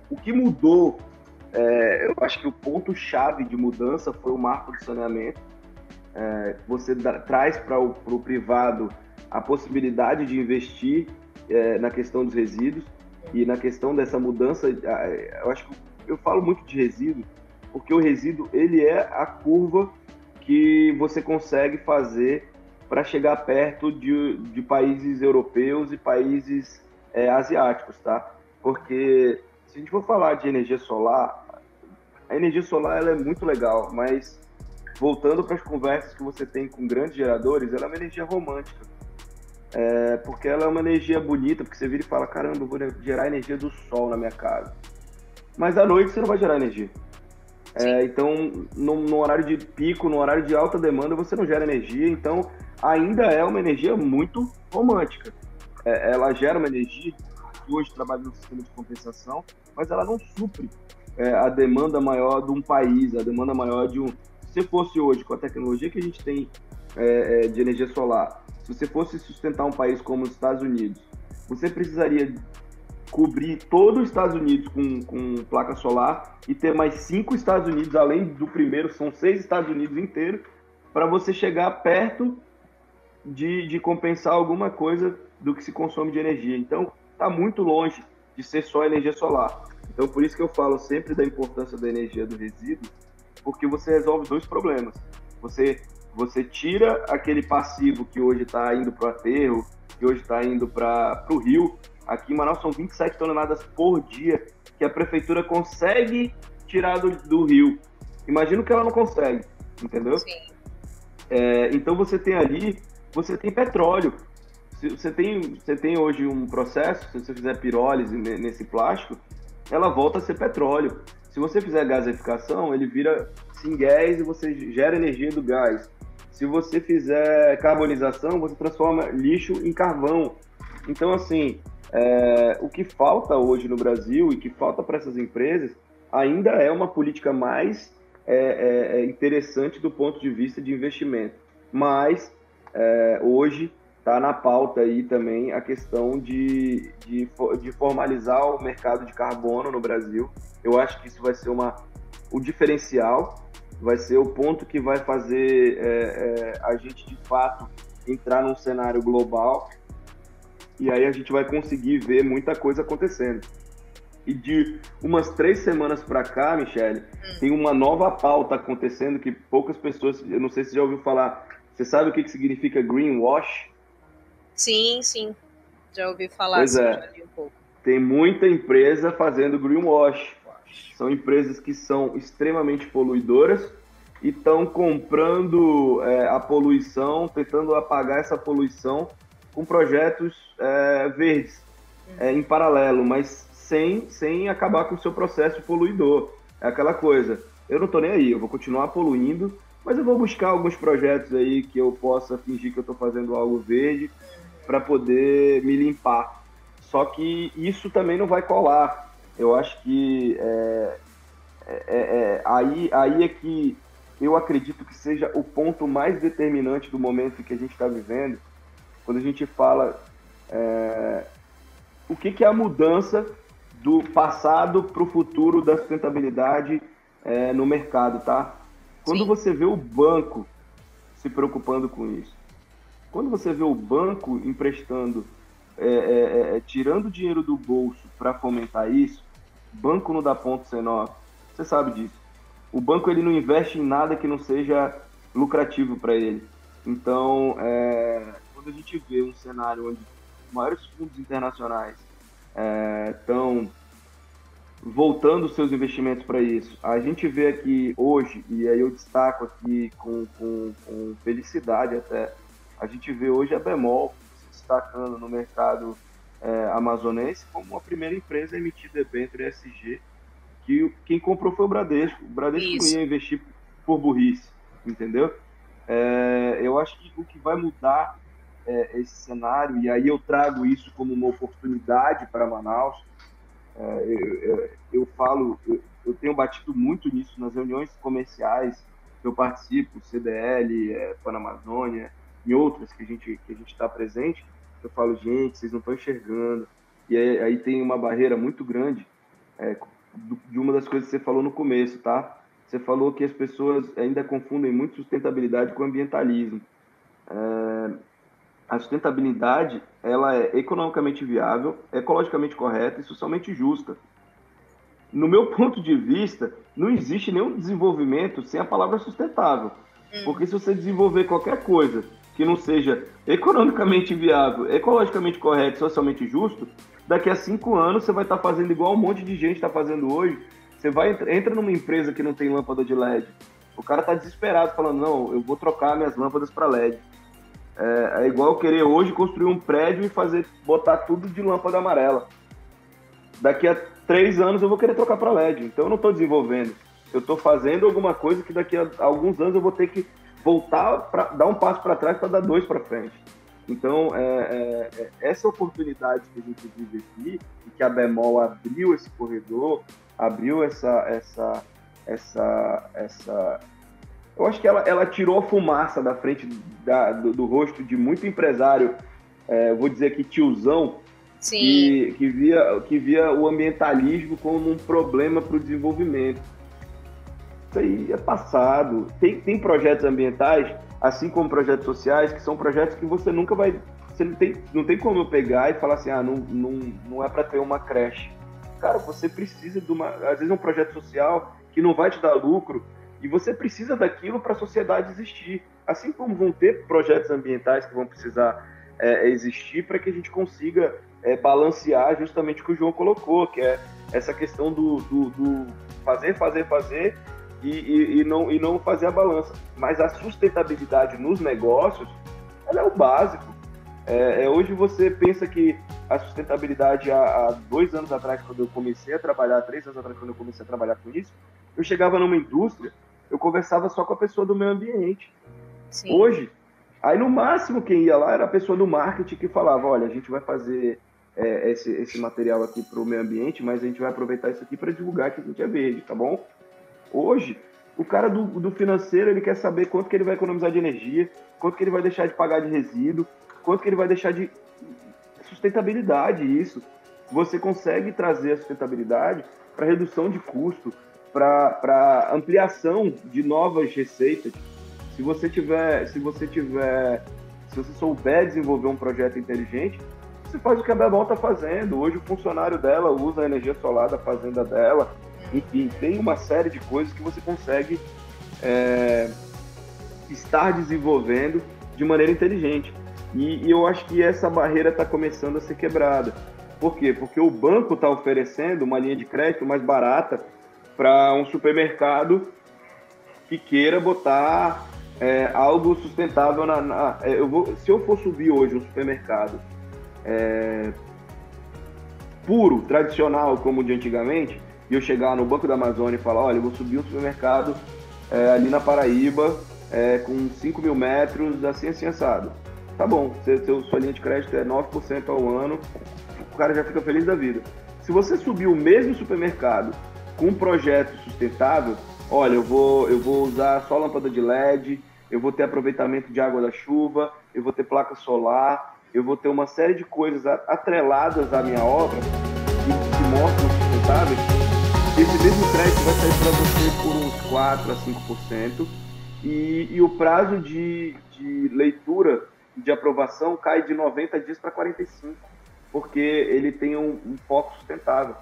O que mudou é, eu acho que o ponto-chave de mudança foi o marco do saneamento. É, você dá, traz para o privado a possibilidade de investir é, na questão dos resíduos e na questão dessa mudança. Eu acho que eu falo muito de resíduo porque o resíduo ele é a curva que você consegue fazer para chegar perto de, de, países europeus e países é, asiáticos, tá? Porque se a gente for falar de energia solar, a energia solar ela é muito legal, mas voltando para as conversas que você tem com grandes geradores, ela é uma energia romântica. É, porque ela é uma energia bonita, porque você vira e fala, caramba, eu vou gerar energia do sol na minha casa. Mas à noite você não vai gerar energia. É, então, no, no, horário de pico, no horário de alta demanda, você não gera energia. Então, ainda é uma energia muito romântica. É, ela gera uma energia que hoje trabalha no sistema de compensação, mas ela não supre é, a demanda maior de um país, a demanda maior de um. Se fosse hoje, com a tecnologia que a gente tem é, é, de energia solar, se você fosse sustentar um país como os Estados Unidos, você precisaria cobrir todo os Estados Unidos com, com placa solar e ter mais cinco Estados Unidos, além do primeiro, são seis Estados Unidos inteiros, para você chegar perto de, de compensar alguma coisa do que se consome de energia. Então, está muito longe de ser só energia solar. Então, por isso que eu falo sempre da importância da energia do resíduo, porque você resolve dois problemas. Você, você tira aquele passivo que hoje está indo para o aterro, que hoje está indo para o rio. Aqui em Manaus são 27 toneladas por dia que a prefeitura consegue tirar do, do rio. Imagino que ela não consegue, entendeu? Sim. É, então você tem ali, você tem petróleo. Você tem, você tem hoje um processo, se você fizer pirólise nesse plástico, ela volta a ser petróleo. Se você fizer gasificação, ele vira syngas e você gera energia do gás. Se você fizer carbonização, você transforma lixo em carvão. Então, assim, é, o que falta hoje no Brasil e que falta para essas empresas ainda é uma política mais é, é, é interessante do ponto de vista de investimento. Mas, é, hoje, está na pauta aí também a questão de, de, de, formalizar o mercado de carbono no Brasil. Eu acho que isso vai ser uma, o diferencial, vai ser o ponto que vai fazer é, é, a gente de fato entrar num cenário global e aí a gente vai conseguir ver muita coisa acontecendo. E de umas três semanas para cá, Michele, hum. tem uma nova pauta acontecendo que poucas pessoas, eu não sei se já ouviu falar. Você sabe o que, que significa greenwash? Sim, sim. Já ouvi falar pois é. um pouco. Tem muita empresa fazendo greenwash. São empresas que são extremamente poluidoras e estão comprando é, a poluição, tentando apagar essa poluição com projetos é, verdes uhum. em paralelo, mas sem, sem acabar com o seu processo poluidor. É aquela coisa, eu não estou nem aí, eu vou continuar poluindo, Mas eu vou buscar alguns projetos aí que eu possa fingir que eu estou fazendo algo verde para poder me limpar. Só que isso também não vai colar. Eu acho que é, é, é, é aí, aí é que eu acredito que seja o ponto mais determinante do momento que a gente está vivendo, quando a gente fala é, o que, que, é a mudança do passado para o futuro da sustentabilidade é, no mercado, tá? Quando Sim. você vê o banco se preocupando com isso, quando você vê o banco emprestando, é, é, é tirando dinheiro do bolso para fomentar isso, banco não dá ponto sem nó, você sabe disso o banco ele não investe em nada que não seja lucrativo para ele. Então, é, quando a gente vê um cenário onde os maiores fundos internacionais estão é, voltando seus investimentos para isso, a gente vê aqui hoje, e aí eu destaco aqui com, com, com felicidade até, a gente vê hoje a Bemol se destacando no mercado é, amazonense como a primeira empresa a emitir debênture ESG que quem comprou foi o Bradesco. O Bradesco Isso. não ia investir por burrice, entendeu? É, eu acho que o que vai mudar é, esse cenário, e aí eu trago isso como uma oportunidade para Manaus, é, eu, eu, eu, falo, eu, eu, tenho batido muito nisso nas reuniões comerciais que eu participo, CDL, é, Panamazônia, e outras que a gente que a gente está presente, eu falo, gente, vocês não estão enxergando. E aí, aí, tem uma barreira muito grande é, de uma das coisas que você falou no começo, tá? Você falou que as pessoas ainda confundem muito sustentabilidade com ambientalismo. É, a sustentabilidade ela é economicamente viável, ecologicamente correta e socialmente justa. No meu ponto de vista, não existe nenhum desenvolvimento sem a palavra sustentável. Hum. Porque se você desenvolver qualquer coisa que não seja economicamente viável, ecologicamente correto, socialmente justo, daqui a cinco anos você vai estar fazendo igual um monte de gente está fazendo hoje. Você vai entra numa empresa que não tem lâmpada de LED. O cara está desesperado, falando, não, eu vou trocar minhas lâmpadas para LED. É, é, igual querer hoje construir um prédio e fazer, botar tudo de lâmpada amarela. Daqui a três anos eu vou querer trocar para LED. Então eu não estou desenvolvendo. Eu estou fazendo alguma coisa que daqui a alguns anos eu vou ter que voltar para dar um passo para trás para dar dois para frente. Então, é, é, é, essa oportunidade que a gente vive aqui, e que a Bemol abriu esse corredor, abriu essa, essa, essa, essa eu acho que ela, ela tirou a fumaça da frente da, do, do, rosto de muito empresário, é, vou dizer aqui tiozão, que, que, via, que via o ambientalismo como um problema para o desenvolvimento. Isso aí é passado. Tem, tem projetos ambientais assim como projetos sociais, que são projetos que você nunca vai. Você não tem, não tem como eu pegar e falar assim, ah, não, não, não é para ter uma creche. Cara, você precisa de uma. Às vezes é um projeto social que não vai te dar lucro e você precisa daquilo para a sociedade existir. Assim como vão ter projetos ambientais que vão precisar é, existir para que a gente consiga é, balancear justamente o que o João colocou, que é essa questão do, do, do fazer, fazer, fazer e, e, e, não, e não fazer a balança. Mas a sustentabilidade nos negócios, ela é o básico. É, é, hoje você pensa que a sustentabilidade, há, há, dois anos atrás, quando eu comecei a trabalhar, três anos atrás, quando eu comecei a trabalhar com isso, eu chegava numa indústria, eu conversava só com a pessoa do meio ambiente. Sim. Hoje, aí no máximo quem ia lá era a pessoa do marketing que falava, olha, a gente vai fazer é, esse, esse material aqui para o meio ambiente, mas a gente vai aproveitar isso aqui para divulgar que a gente é verde, tá bom? Hoje, o cara do, do, financeiro ele quer saber quanto que ele vai economizar de energia, quanto que ele vai deixar de pagar de resíduo, quanto que ele vai deixar de sustentabilidade isso. Você consegue trazer a sustentabilidade para redução de custo, para ampliação de novas receitas. Se você tiver, se você tiver, se você souber desenvolver um projeto inteligente, você faz o que a Bebol está fazendo. Hoje o funcionário dela usa a energia solar da fazenda dela enfim, tem uma série de coisas que você consegue é, estar desenvolvendo de maneira inteligente. E, e eu acho que essa barreira está começando a ser quebrada. Por quê? Porque o banco está oferecendo uma linha de crédito mais barata para um supermercado que queira botar é, algo sustentável na. na é, eu vou, se eu for subir hoje um supermercado é, puro, tradicional, como de antigamente, e eu chegar no Banco da Amazônia e falar, olha, eu vou subir um supermercado é, ali na Paraíba, é, com 5 mil metros, assim, assim, assado. Tá bom, seu, seu, sua linha de crédito é 9% ao ano, o cara já fica feliz da vida. Se você subir o mesmo supermercado com um projeto sustentável, olha, eu vou, eu vou usar só lâmpada de LED, eu vou ter aproveitamento de água da chuva, eu vou ter placa solar, eu vou ter uma série de coisas atreladas à minha obra que, que mostram sustentáveis, esse mesmo crédito vai sair para você por uns 4 a 5%, e, e o prazo de, de leitura de aprovação cai de 90 dias para 45, porque ele tem um, um, foco sustentável.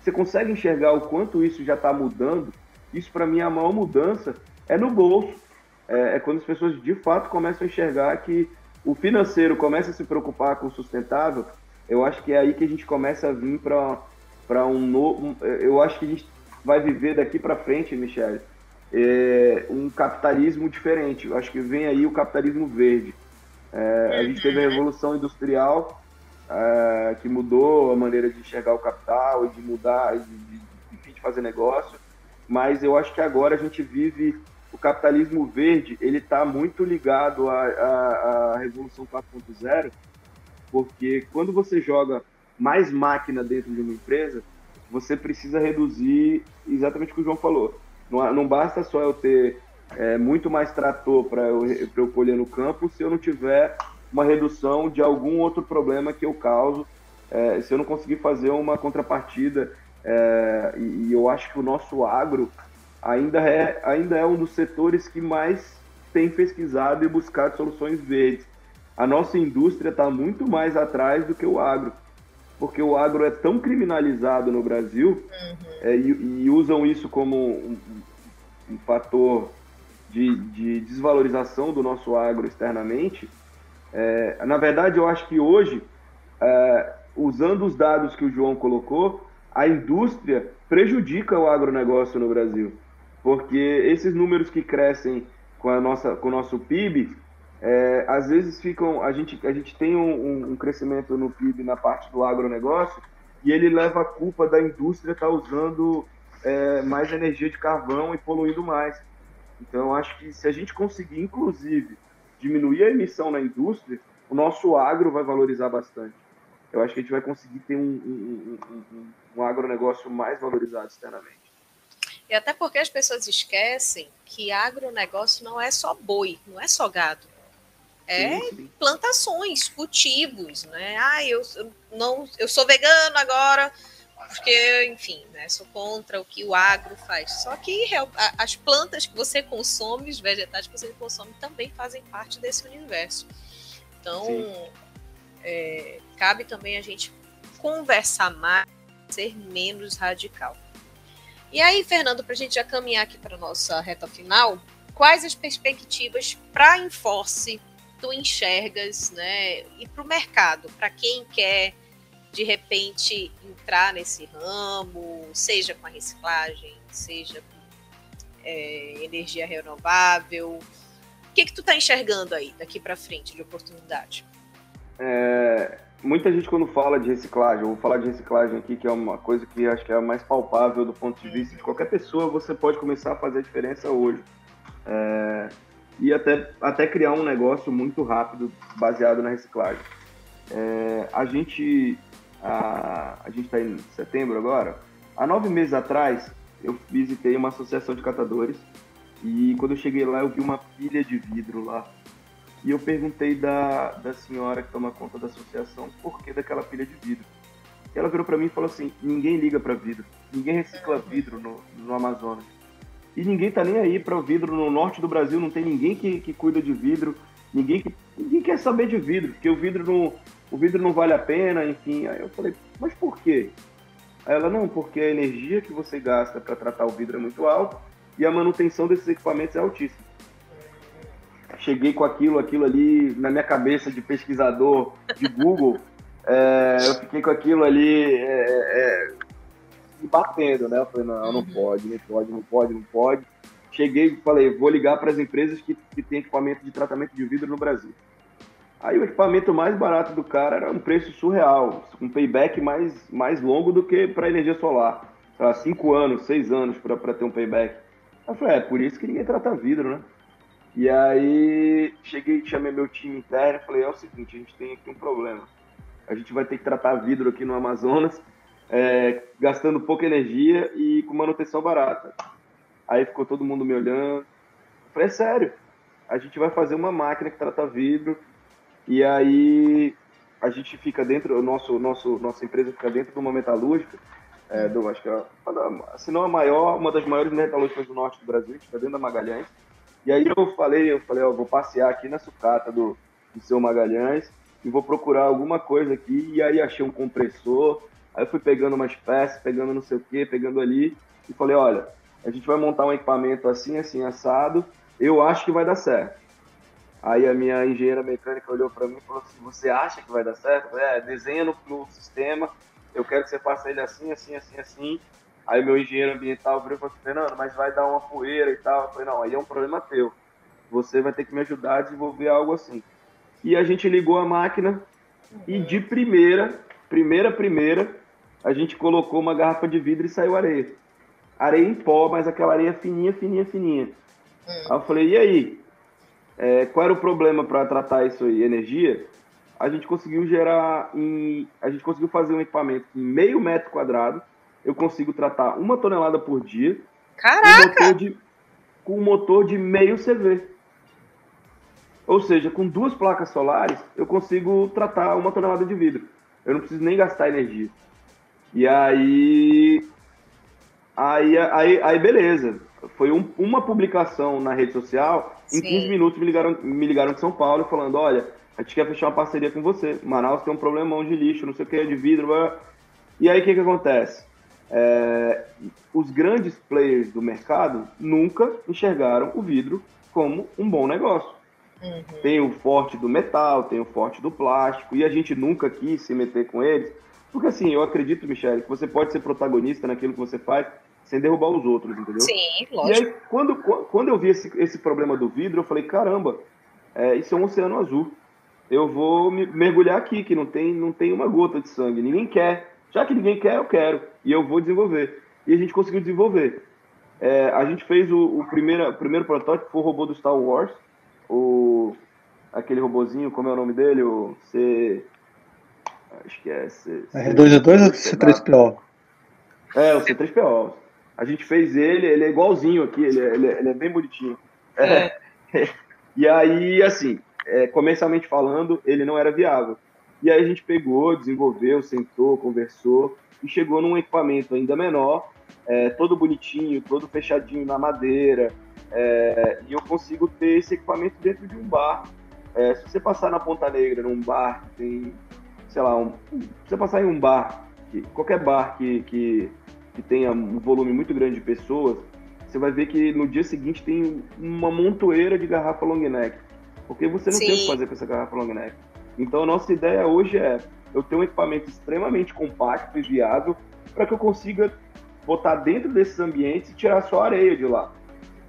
Você consegue enxergar o quanto isso já está mudando? Isso, para mim, a maior mudança é no bolso. É, é, quando as pessoas de fato começam a enxergar que o financeiro começa a se preocupar com o sustentável. Eu acho que é aí que a gente começa a vir para um novo. Eu acho que a gente vai viver daqui para frente, Michele, é, um capitalismo diferente. Eu acho que vem aí o capitalismo verde. É, a gente teve a revolução industrial é, que mudou a maneira de enxergar o capital e de mudar, de, de, enfim, de fazer negócio. Mas eu acho que agora a gente vive o capitalismo verde. Ele está muito ligado à, à revolução 4.0, porque quando você joga mais máquina dentro de uma empresa, você precisa reduzir exatamente o que o João falou. Não, não basta só eu ter é, muito mais trator para eu, eu colher no campo se eu não tiver uma redução de algum outro problema que eu causo, é, se eu não conseguir fazer uma contrapartida. É, e, e, eu acho que o nosso agro ainda é, ainda é um dos setores que mais tem pesquisado e buscado soluções verdes. A nossa indústria está muito mais atrás do que o agro, porque o agro é tão criminalizado no Brasil uhum. é, e, e, usam isso como um, um fator de, de desvalorização do nosso agro externamente, é, na verdade, eu acho que hoje, é, usando os dados que o João colocou, a indústria prejudica o agronegócio no Brasil. Porque esses números que crescem com, a nossa, com o nosso PIB, é, às vezes ficam. A gente, a gente tem um, um, crescimento no PIB na parte do agronegócio e ele leva a culpa da indústria estar tá usando é, mais energia de carvão e poluindo mais. Então, acho que se a gente conseguir, inclusive, diminuir a emissão na indústria, o nosso agro vai valorizar bastante. Eu acho que a gente vai conseguir ter um, um, um, um agronegócio mais valorizado externamente. E até porque as pessoas esquecem que agronegócio não é só boi, não é só gado. É plantações, cultivos, né? Ah, eu, eu, não, eu sou vegano agora, porque, enfim, né, sou contra o que o agro faz. Só que as plantas que você consome, os vegetais que você consome, também fazem parte desse universo. Então, é, cabe também a gente conversar mais, ser menos radical. E aí, Fernando, para a gente já caminhar aqui para nossa reta final, quais as perspectivas para a Enforce tu enxergas, né? E para o mercado, para quem quer de repente entrar nesse ramo, seja com a reciclagem, seja com é, energia renovável. O que, que tu está enxergando aí daqui para frente de oportunidade? É, muita gente quando fala de reciclagem, eu vou falar de reciclagem aqui, que é uma coisa que acho que é a mais palpável do ponto de vista de qualquer pessoa, você pode começar a fazer a diferença hoje. É, e até, até criar um negócio muito rápido baseado na reciclagem. É, a gente a, a gente está em setembro agora. Há nove meses atrás, eu visitei uma associação de catadores e quando eu cheguei lá, eu vi uma pilha de vidro lá. E eu perguntei da, da senhora que toma conta da associação por que daquela pilha de vidro. E ela virou para mim e falou assim: ninguém liga para vidro, ninguém recicla vidro no, no Amazonas. E ninguém tá nem aí para o vidro no norte do Brasil, não tem ninguém que, que cuida de vidro, ninguém, que, ninguém quer saber de vidro, porque o vidro não, o vidro não vale a pena, enfim. Aí eu falei, mas por quê? Aí ela, não, porque a energia que você gasta para tratar o vidro é muito alta e a manutenção desses equipamentos é altíssima. Cheguei com aquilo, aquilo ali na minha cabeça de pesquisador de Google, é, eu fiquei com aquilo ali é, é, batendo, né? Eu falei, não, não pode, não pode, não pode, não pode. Cheguei e falei, vou ligar para as empresas que, que têm equipamento de tratamento de vidro no Brasil. Aí o equipamento mais barato do cara era um preço surreal, um payback mais, mais longo do que para energia solar. Sei lá, cinco anos, seis anos para ter um payback. Eu falei, é por isso que ninguém trata vidro, né? E aí cheguei, chamei meu time interno e falei, é o seguinte, a gente tem aqui um problema. A gente vai ter que tratar vidro aqui no Amazonas, é, gastando pouca energia e com manutenção barata. Aí ficou todo mundo me olhando. Eu falei, é sério, a gente vai fazer uma máquina que trata vidro e aí a gente fica dentro, o nosso, nosso, nossa empresa fica dentro de uma metalúrgica, é, do, acho que é, se não a maior, uma das maiores metalúrgicas do norte do Brasil, fica dentro da Magalhães. E aí eu falei, eu falei, ó, vou passear aqui na sucata do, do seu Magalhães e vou procurar alguma coisa aqui. E aí achei um compressor, aí eu fui pegando umas peças, pegando não sei o que, pegando ali, e falei, olha, a gente vai montar um equipamento assim, assim, assado, eu acho que vai dar certo. Aí a minha engenheira mecânica olhou para mim e falou assim, você acha que vai dar certo? Eu falei, é, desenha no, no sistema, eu quero que você faça ele assim, assim, assim, assim, Aí meu engenheiro ambiental virou e falou assim, Fernando, mas vai dar uma poeira e tal. Eu falei, não, aí é um problema teu. Você vai ter que me ajudar a desenvolver algo assim. E a gente ligou a máquina e de primeira, primeira, primeira, a gente colocou uma garrafa de vidro e saiu areia. Areia em pó, mas aquela areia fininha, fininha, fininha. Aí eu falei, e aí? É, qual era o problema para tratar isso aí? Energia? A gente conseguiu gerar em. A gente conseguiu fazer um equipamento em meio metro quadrado eu consigo tratar uma tonelada por dia. Caraca! Com, motor de, com um motor de meio CV. Ou seja, com duas placas solares, eu consigo tratar uma tonelada de vidro. Eu não preciso nem gastar energia. E aí. Aí, aí, aí beleza. Foi um, uma publicação na rede social. Em Sim. 15 minutos me ligaram, me ligaram de São Paulo falando: olha, a gente quer fechar uma parceria com você. Manaus tem um problemão de lixo, não sei o que, de vidro. E aí o que, que acontece? É, os grandes players do mercado nunca enxergaram o vidro como um bom negócio. Uhum. Tem o forte do metal, tem o forte do plástico, e a gente nunca quis se meter com eles, porque assim, eu acredito, Michele, que você pode ser protagonista naquilo que você faz sem derrubar os outros, entendeu? Sim, lógico. E aí, quando, quando eu vi esse, esse problema do vidro, eu falei, caramba, é, isso é um oceano azul. Eu vou me mergulhar aqui, que não tem, não tem uma gota de sangue. Ninguém quer. Já que ninguém quer, eu quero. E eu vou desenvolver. E a gente conseguiu desenvolver. É, a gente fez o, o, primeiro, o primeiro protótipo, foi o robô do Star Wars. O, aquele robozinho, como é o nome dele? O C. Acho que é C. R2D2 ou C3PO? É, o C3PO. A gente fez ele, ele é igualzinho aqui, ele é, ele é, ele é bem bonitinho. É. e aí, assim, é, comercialmente falando, ele não era viável. E aí a gente pegou, desenvolveu, sentou, conversou e chegou num equipamento ainda menor, é, todo bonitinho, todo fechadinho na madeira. É, e eu consigo ter esse equipamento dentro de um bar. É, se você passar na Ponta Negra, num bar que tem, sei lá, um, se você passar em um bar, que, qualquer bar que, que, que tenha um volume muito grande de pessoas, você vai ver que no dia seguinte tem uma montoeira de garrafa long neck. Porque você não Sim. tem o que fazer com essa garrafa long neck. Então, a nossa ideia hoje é eu ter um equipamento extremamente compacto e viável para que eu consiga botar dentro desses ambientes e tirar só areia de lá.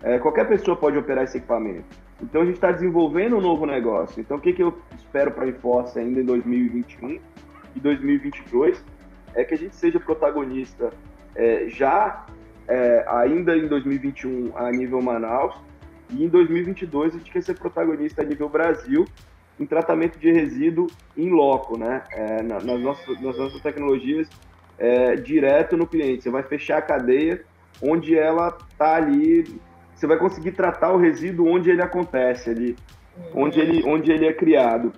É, qualquer pessoa pode operar esse equipamento. Então, a gente está desenvolvendo um novo negócio. Então, o que, que eu espero para a Enforce ainda em 2021 e 2022 é que a gente seja protagonista é, já é, ainda em 2021 a nível Manaus e em 2022 a gente quer ser protagonista a nível Brasil em tratamento de resíduo em loco, né? É, nas, nossas, nas nossas tecnologias, é, direto no cliente. Você vai fechar a cadeia onde ela está ali. Você vai conseguir tratar o resíduo onde ele acontece ali, uhum. onde, ele, onde ele é criado.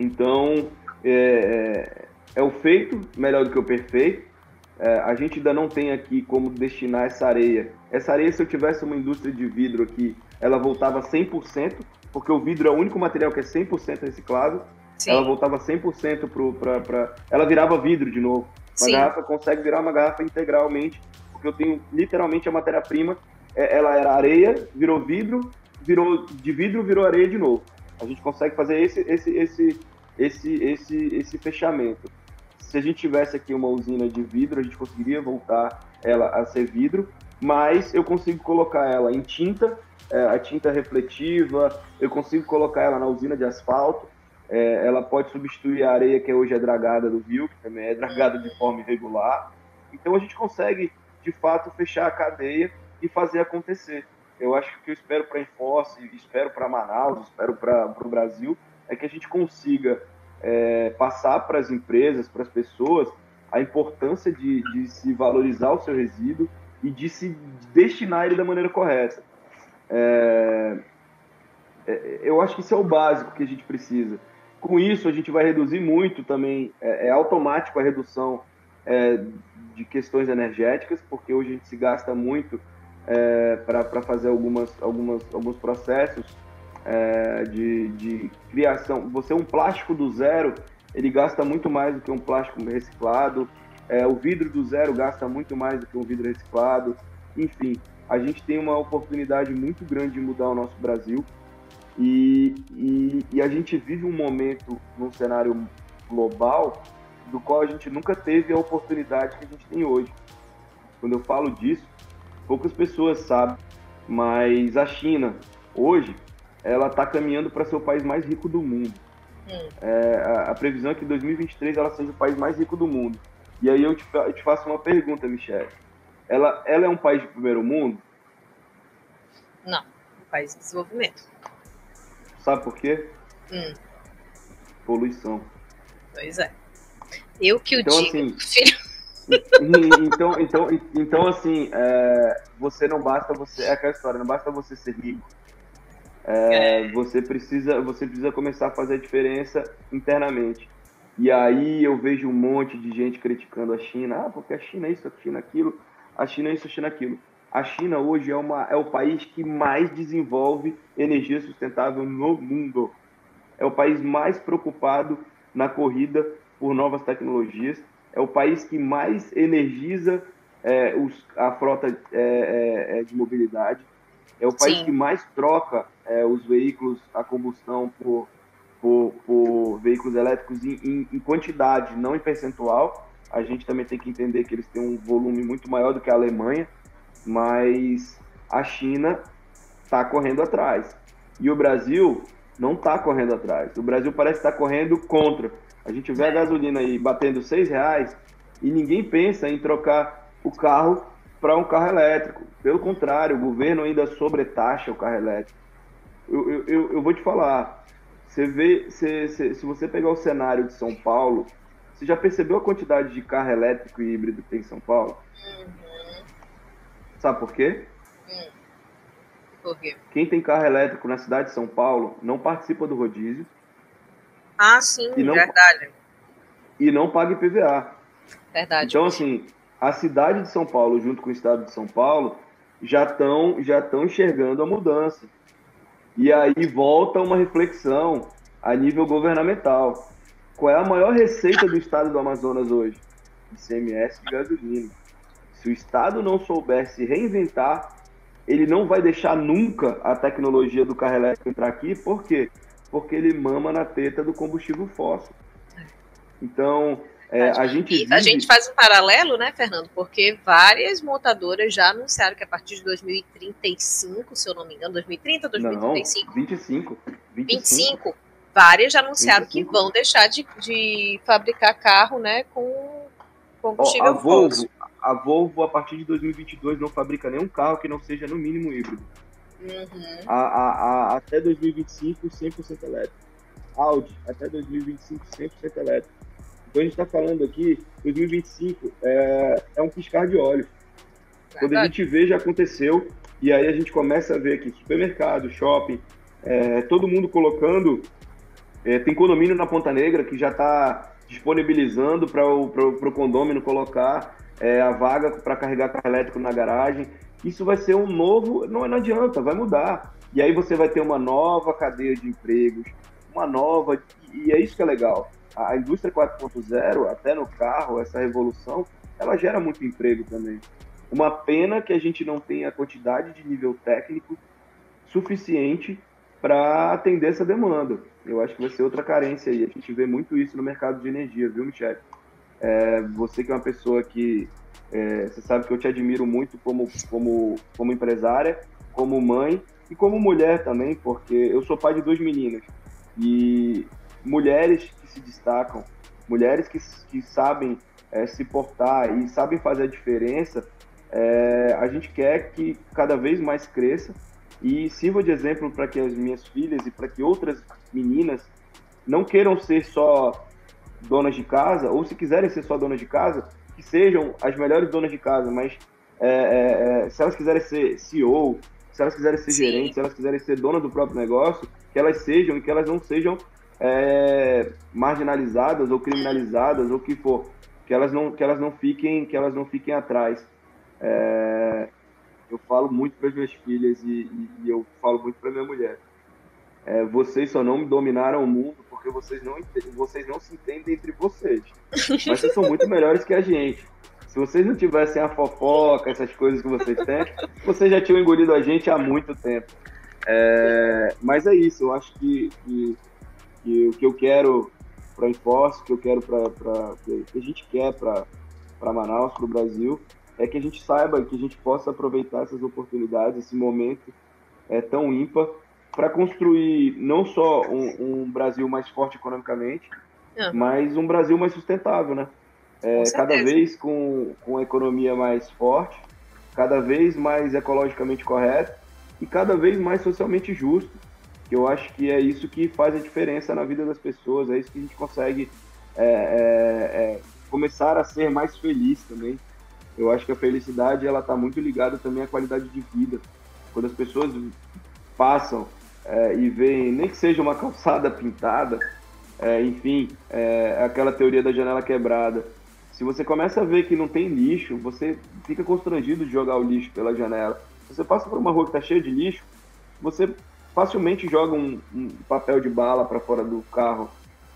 Então, é, é, é o feito melhor do que o perfeito. É, a gente ainda não tem aqui como destinar essa areia. Essa areia, se eu tivesse uma indústria de vidro aqui, ela voltava 100%, porque o vidro é o único material que é 100% reciclável. Sim. Ela voltava 100% para. Ela virava vidro de novo. Uma Sim. garrafa consegue virar uma garrafa integralmente, porque eu tenho literalmente a matéria-prima. É, ela era areia, virou vidro, virou de vidro, virou areia de novo. A gente consegue fazer esse, esse, esse, esse, esse, esse fechamento. Se a gente tivesse aqui uma usina de vidro, a gente conseguiria voltar ela a ser vidro, mas eu consigo colocar ela em tinta é, a tinta refletiva, eu consigo colocar ela na usina de asfalto, é, ela pode substituir a areia que hoje é dragada do rio, que também é dragada de forma irregular. Então a gente consegue, de fato, fechar a cadeia e fazer acontecer. Eu acho que eu espero para a Enforce, espero para Manaus, espero para o Brasil, é que a gente consiga é, passar para as empresas, para as pessoas, a importância de, de, se valorizar o seu resíduo e de se destinar ele da maneira correta. É, é, eu acho que isso é o básico que a gente precisa. Com isso, a gente vai reduzir muito também, é, é automático a redução é, de questões energéticas, porque hoje a gente se gasta muito é, para fazer algumas, algumas, alguns processos é, de, de criação. Você, um plástico do zero, ele gasta muito mais do que um plástico reciclado, é, o vidro do zero gasta muito mais do que um vidro reciclado. Enfim, a gente tem uma oportunidade muito grande de mudar o nosso Brasil e, e, e a gente vive um momento num cenário global do qual a gente nunca teve a oportunidade que a gente tem hoje. Quando eu falo disso, poucas pessoas sabem, mas a China, hoje, ela está caminhando para ser o país mais rico do mundo. Hum. É, a, a, previsão é que em 2023 ela seja o país mais rico do mundo. E aí eu te, eu te faço uma pergunta, Michelle. Ela, ela é um país de primeiro mundo? Não, um país de desenvolvimento. Sabe por quê? Hum. Poluição. Pois é. Eu que o então, digo, assim, filho. Então, então, então, assim, é, você não basta você. É aquela história, não basta você ser rico. É, é. Você, precisa, você precisa começar a fazer a diferença internamente. E aí eu vejo um monte de gente criticando a China. Ah, porque a China é isso, a China é aquilo, a China é isso, a China é aquilo. A China hoje é, uma, é o país que mais desenvolve energia sustentável no mundo. É o país mais preocupado na corrida por novas tecnologias é o país que mais energiza é, os, a frota é, é, é de mobilidade, é o país Sim. que mais troca é, os veículos a combustão por, por, por veículos elétricos em, em, em, quantidade, não em percentual. A gente também tem que entender que eles têm um volume muito maior do que a Alemanha, mas a China está correndo atrás. E o Brasil não está correndo atrás. O Brasil parece estar tá correndo contra. A gente vê a gasolina aí batendo seis reais e ninguém pensa em trocar o carro para um carro elétrico. Pelo contrário, o governo ainda sobretaxa o carro elétrico. Eu, eu, eu, eu vou te falar, você vê, se, se, se você pegar o cenário de São Paulo, você já percebeu a quantidade de carro elétrico e híbrido que tem em São Paulo? Uhum. Sabe por quê? Uhum. Por quê? Quem tem carro elétrico na cidade de São Paulo não participa do rodízio ah, sim, e não, verdade. E não paga IPVA. Verdade. Então, assim, a cidade de São Paulo, junto com o estado de São Paulo, já estão já tão enxergando a mudança. E aí volta uma reflexão a nível governamental. Qual é a maior receita do estado do Amazonas hoje? ICMS de gasolina. Se o estado não souber se reinventar, ele não vai deixar nunca a tecnologia do carro elétrico entrar aqui, por quê? porque ele mama na teta do combustível fóssil. Então, é, a gente vive... a gente faz um paralelo, né, Fernando? Porque várias montadoras já anunciaram que a partir de 2035, se eu não me engano, 2030, 2035, não, 25, 25, 25 várias já anunciaram 25. que vão deixar de, de fabricar carro, né, com combustível oh, a Volvo, A Volvo a partir de 2022 não fabrica nenhum carro que não seja no mínimo híbrido. Uhum. A, a, a, até 2025, 100% elétrico. Audi, até 2025, 100% elétrico. Então a gente está falando aqui, 2025 é, é um piscar de olhos. Quando a gente vê, já aconteceu. E aí a gente começa a ver aqui supermercado, shopping, é, todo mundo colocando. É, tem condomínio na Ponta Negra que já está disponibilizando para o condômino colocar é, a vaga para carregar carro elétrico na garagem isso vai ser um novo. Não, não adianta, vai mudar. E aí você vai ter uma nova cadeia de empregos, uma nova. E é isso que é legal. A indústria 4.0, até no carro, essa revolução, ela gera muito emprego também. Uma pena que a gente não tenha a quantidade de nível técnico suficiente para atender essa demanda. Eu acho que vai ser outra carência aí. A gente vê muito isso no mercado de energia, viu, Michel? É, você que é uma pessoa que é, você sabe que eu te admiro muito como, como, como empresária, como mãe e como mulher também, porque eu sou pai de duas meninas. E mulheres que se destacam, mulheres que, que sabem é, se portar e sabem fazer a diferença, é, a gente quer que cada vez mais cresça e sirva de exemplo para que as minhas filhas e para que outras meninas não queiram ser só donas de casa, ou se quiserem ser só donas de casa, que sejam as melhores donas de casa, mas é, é, é se elas quiserem ser CEO, se elas quiserem ser gerentes, se elas quiserem ser donas do próprio negócio, que elas sejam e que elas não sejam é, marginalizadas ou criminalizadas ou o que for, que elas não que elas não fiquem que elas não fiquem atrás. É, eu falo muito para as minhas filhas e, e, e, eu falo muito para minha mulher. É, vocês só não dominaram o mundo porque vocês não vocês não se entendem entre vocês. Mas vocês são muito melhores que a gente. Se vocês não tivessem a fofoca, essas coisas que vocês têm, vocês já tinham engolido a gente há muito tempo. É, mas é isso, eu acho que, que, que o que eu quero para Enforce, o que eu quero para que a gente quer para Manaus, para o Brasil, é que a gente saiba que a gente possa aproveitar essas oportunidades, esse momento é tão ímpar, para construir não só um, um, Brasil mais forte economicamente, uhum. mas um Brasil mais sustentável, né? É, cada vez com, com a economia mais forte, cada vez mais ecologicamente correto e cada vez mais socialmente justo. Que eu acho que é isso que faz a diferença na vida das pessoas, é isso que a gente consegue é, é, é começar a ser mais feliz também. Eu acho que a felicidade ela está muito ligada também à qualidade de vida. Quando as pessoas passam é, e veem, nem que seja uma calçada pintada, é, enfim, é, aquela teoria da janela quebrada. Se você começa a ver que não tem lixo, você fica constrangido de jogar o lixo pela janela. Se você passa por uma rua que está cheia de lixo, você facilmente joga um, um papel de bala para fora do carro.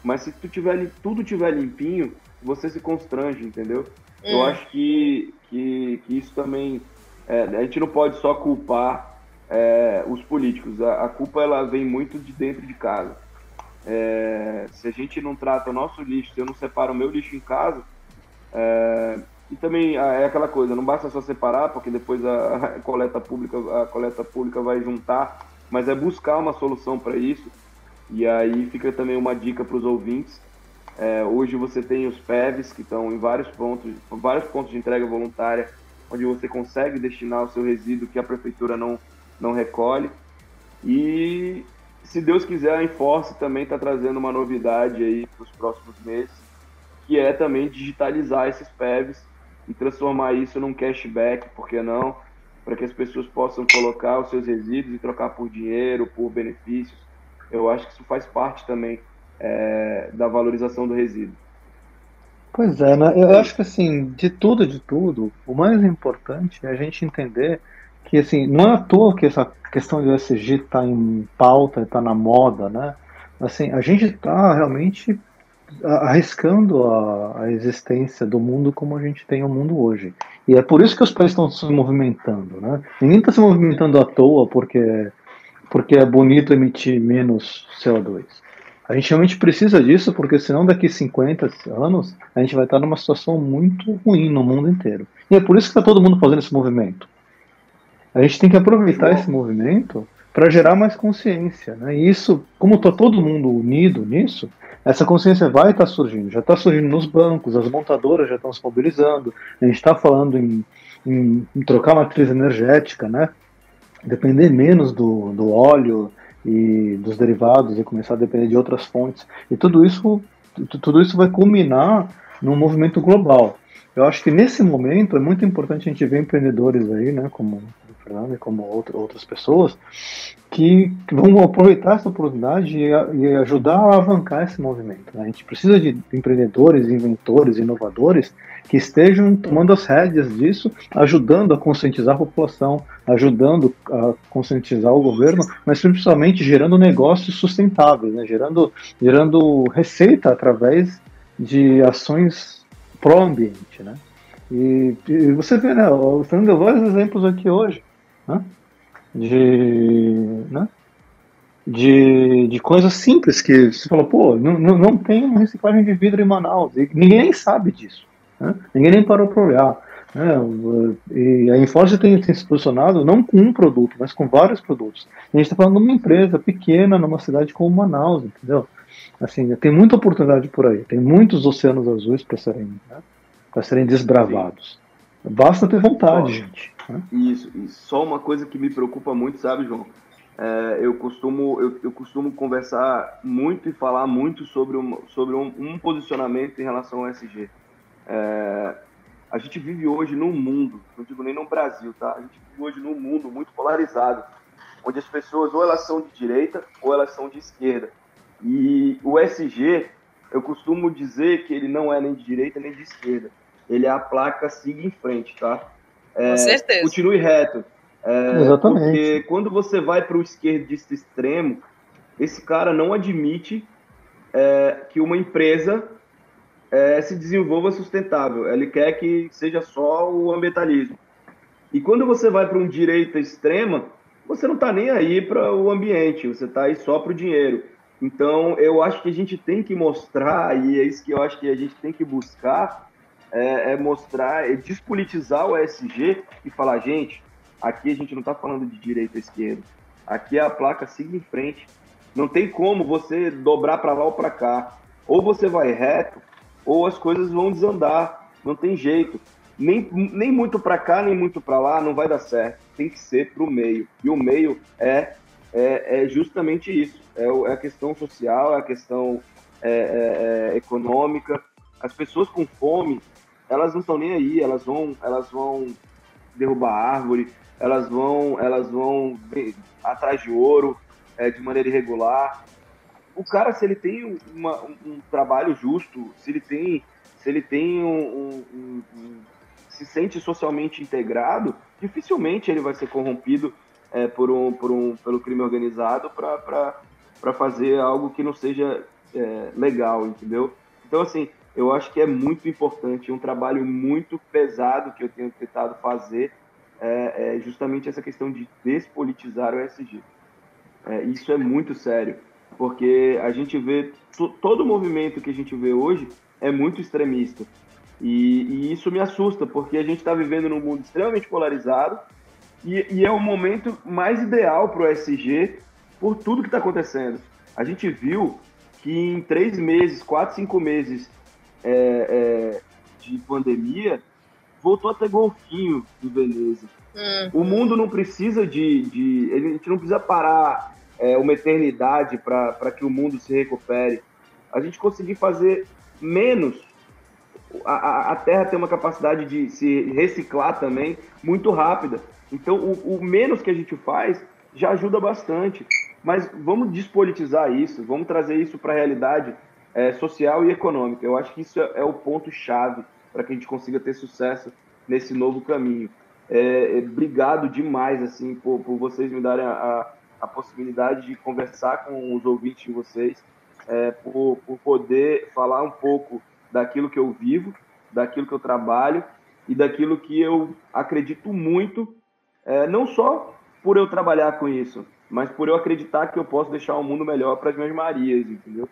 Mas se tu tiver, tudo tiver limpinho, você se constrange, entendeu? Eu é. acho que, que, que isso também. É, a gente não pode só culpar é, os políticos. A, a, culpa ela vem muito de dentro de casa. É, se a gente não trata o nosso lixo, se eu não separo o meu lixo em casa, é, e também é aquela coisa, não basta só separar, porque depois a, a coleta pública, a coleta pública vai juntar, mas é buscar uma solução para isso. E aí fica também uma dica para os ouvintes é, hoje você tem os PEVs que estão em vários pontos, vários pontos de entrega voluntária, onde você consegue destinar o seu resíduo que a prefeitura não, não recolhe. E se Deus quiser, a Enforce também está trazendo uma novidade aí para os próximos meses, que é também digitalizar esses PEVs e transformar isso num cashback, por que não? Para que as pessoas possam colocar os seus resíduos e trocar por dinheiro, por benefícios. Eu acho que isso faz parte também é, da valorização do resíduo. Pois é, né? eu acho que assim, de tudo, de tudo, o mais importante é a gente entender que assim, não é à toa que essa questão de ESG está em pauta, está na moda, né? Assim, a gente está realmente arriscando a, a, existência do mundo como a gente tem o mundo hoje. E é por isso que os países estão se movimentando, né? Ninguém está se movimentando à toa porque, porque é bonito emitir menos CO2. A gente realmente precisa disso, porque senão daqui 50 anos a gente vai estar numa situação muito ruim no mundo inteiro. E é por isso que está todo mundo fazendo esse movimento. A gente tem que aproveitar esse movimento para gerar mais consciência. Né? E isso, como está todo mundo unido nisso, essa consciência vai estar tá surgindo. Já está surgindo nos bancos, as montadoras já estão se mobilizando, a gente está falando em, em, em, trocar matriz energética, né? depender menos do, do óleo, e dos derivados e começar a depender de outras fontes. E tudo isso, tudo isso vai culminar num movimento global. Eu acho que nesse momento é muito importante a gente ver empreendedores aí, né, como e como outro, outras pessoas, que, vão aproveitar essa oportunidade e, e, ajudar a alavancar esse movimento. Né? A gente precisa de empreendedores, inventores, inovadores que estejam tomando as rédeas disso, ajudando a conscientizar a população, ajudando a conscientizar o governo, mas principalmente gerando negócios sustentáveis, né? gerando, gerando receita através de ações pró-ambiente. Né? E, e, você vê, né, o Fernando vários exemplos aqui hoje, né? de, né? de, de coisas simples que você falou, pô, não, não, não tem reciclagem de vidro em Manaus, e ninguém nem sabe disso. Né? Ninguém nem parou para olhar. Né? E a Enforce tem, tem, se posicionado não com um produto, mas com vários produtos. E a gente está falando de uma empresa pequena numa cidade como Manaus, entendeu? Assim, tem muita oportunidade por aí, tem muitos oceanos azuis para serem, né? serem desbravados. Basta ter vontade, gente. Né? Isso, e só uma coisa que me preocupa muito, sabe, João? É, eu, costumo, eu, eu, costumo conversar muito e falar muito sobre, um, sobre um, um posicionamento em relação ao SG. É, a gente vive hoje num mundo, não digo nem no Brasil, tá? A gente vive hoje num mundo muito polarizado, onde as pessoas ou elas são de direita ou elas são de esquerda. E o SG, eu costumo dizer que ele não é nem de direita nem de esquerda. Ele é a placa siga em frente, tá? É, Com certeza. Continue reto. É, Exatamente. Porque quando você vai para o esquerdista extremo, esse cara não admite é, que uma empresa é, se desenvolva sustentável. Ele quer que seja só o ambientalismo. E quando você vai para um direita extrema, você não está nem aí para o ambiente, você está aí só para o dinheiro. Então, eu acho que a gente tem que mostrar, e é isso que eu acho que a gente tem que buscar, é, é mostrar, é despolitizar o ESG e falar, gente, aqui a gente não está falando de direita ou esquerda. Aqui é a placa siga em frente. Não tem como você dobrar para lá ou para cá. Ou você vai reto, ou as coisas vão desandar. Não tem jeito. Nem, nem muito para cá, nem muito para lá, não vai dar certo. Tem que ser para o meio. E o meio é, é, é justamente isso. É, é, a questão social, é a questão é, é, é econômica. As pessoas com fome, elas não estão nem aí. Elas vão, elas vão derrubar árvore, elas vão, elas vão atrás de ouro é, de maneira irregular. O cara, se ele tem uma, um, um, trabalho justo, se ele tem, se ele tem um, um, um, se sente socialmente integrado, dificilmente ele vai ser corrompido é, por um, por um, pelo crime organizado para fazer algo que não seja é, legal, entendeu? Então, assim, eu acho que é muito importante, um trabalho muito pesado que eu tenho tentado fazer é, é justamente essa questão de despolitizar o ESG. É, isso é muito sério, porque a gente vê todo o movimento que a gente vê hoje é muito extremista. E, e isso me assusta, porque a gente está vivendo num mundo extremamente polarizado e, e é o momento mais ideal para o ESG por tudo que está acontecendo. A gente viu que em três meses, quatro, cinco meses é, é, de pandemia, voltou a ter golfinho do Veneza. Uhum. O mundo não precisa de, de. A gente não precisa parar é, uma eternidade para que o mundo se recupere. A gente conseguir fazer menos. A, a Terra tem uma capacidade de se reciclar também muito rápida. Então, o, o menos que a gente faz já ajuda bastante. Mas vamos despolitizar isso, vamos trazer isso para a realidade é, social e econômica. Eu acho que isso é, é o ponto-chave para que a gente consiga ter sucesso nesse novo caminho. É, é, obrigado demais assim por, por vocês me darem a, a, a, possibilidade de conversar com os ouvintes de vocês, é, por, por poder falar um pouco daquilo que eu vivo, daquilo que eu trabalho e daquilo que eu acredito muito, é, não só por eu trabalhar com isso, mas por eu acreditar que eu posso deixar o um mundo melhor para as minhas Marias, entendeu?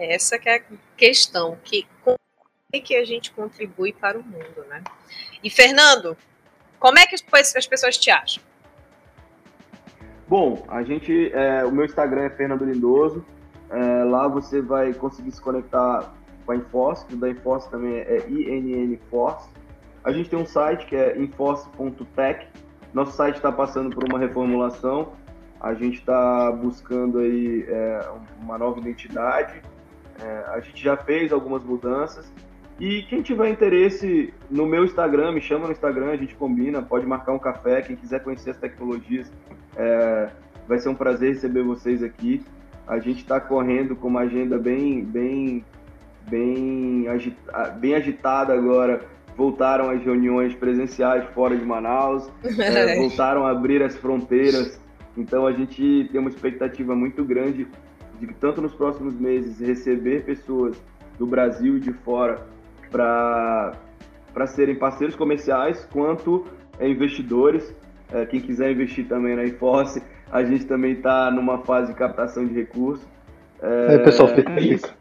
Essa que é a questão, que que a gente contribui para o mundo, né? E Fernando, como é que as pessoas te acham? Bom, a gente, é, o meu Instagram é Fernando Lindoso. É, lá você vai conseguir se conectar com a Enforce, que da Enforce também é INN Force. A gente tem um site que é enforce.tech. Nosso site está passando por uma reformulação. A gente está buscando aí é, uma nova identidade. É, a gente já fez algumas mudanças e quem tiver interesse no meu Instagram, me chama no Instagram, a gente combina, pode marcar um café. Quem quiser conhecer as tecnologias, é, vai ser um prazer receber vocês aqui. A gente está correndo com uma agenda bem, bem, bem, agita, bem agitada agora. Voltaram as reuniões presenciais fora de Manaus, é, voltaram a abrir as fronteiras. Então a gente tem uma expectativa muito grande de tanto nos próximos meses receber pessoas do Brasil e de fora para serem parceiros comerciais quanto é, investidores. É, quem quiser investir também na Enforce, a gente também está numa fase de captação de recursos. É, aí, pessoal, fica a dica.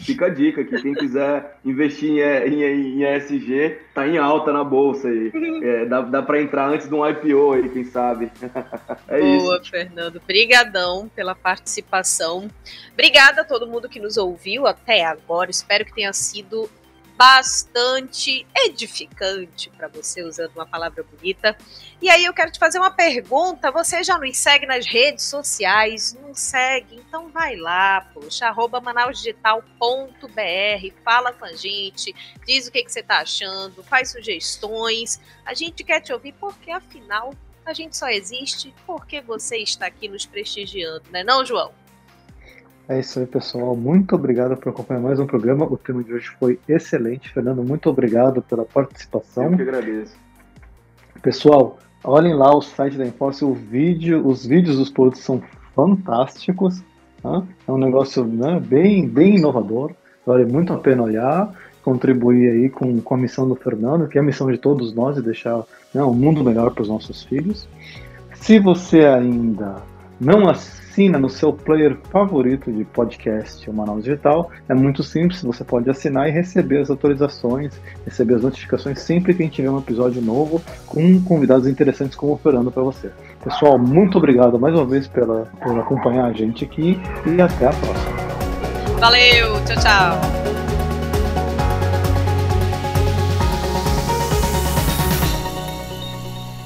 Fica a dica que quem quiser investir em, em, em ESG tá em alta na bolsa aí. É, dá dá para entrar antes de um IPO aí, quem sabe. É Boa, isso. Fernando. Brigadão pela participação. Obrigada a todo mundo que nos ouviu até agora. Espero que tenha sido bastante edificante para você, usando uma palavra bonita. E aí eu quero te fazer uma pergunta. Você já nos segue nas redes sociais? Não segue? Então vai lá, poxa, arroba manausdigital.br, fala com a gente, diz o que, que você está achando, faz sugestões. A gente quer te ouvir porque, afinal, a gente só existe porque você está aqui nos prestigiando, né não, João? É isso aí, pessoal. Muito obrigado por acompanhar mais um programa. O tema de hoje foi excelente. Fernando, muito obrigado pela participação. Eu que agradeço. Pessoal, olhem lá o site da Enforce, o vídeo, os vídeos dos produtos são fantásticos. Tá? É um negócio né, bem, bem inovador. Vale muito a pena olhar, contribuir aí com, com a missão do Fernando, que é a missão de todos nós, de deixar né, um mundo melhor para os nossos filhos. Se você ainda não assina no seu player favorito de podcast o Manaus Digital, é muito simples, você pode assinar e receber as atualizações, receber as notificações sempre que a gente tiver um episódio novo com convidados interessantes como o Fernando para você. Pessoal, muito obrigado mais uma vez pela, por acompanhar a gente aqui e até a próxima. Valeu, tchau, tchau.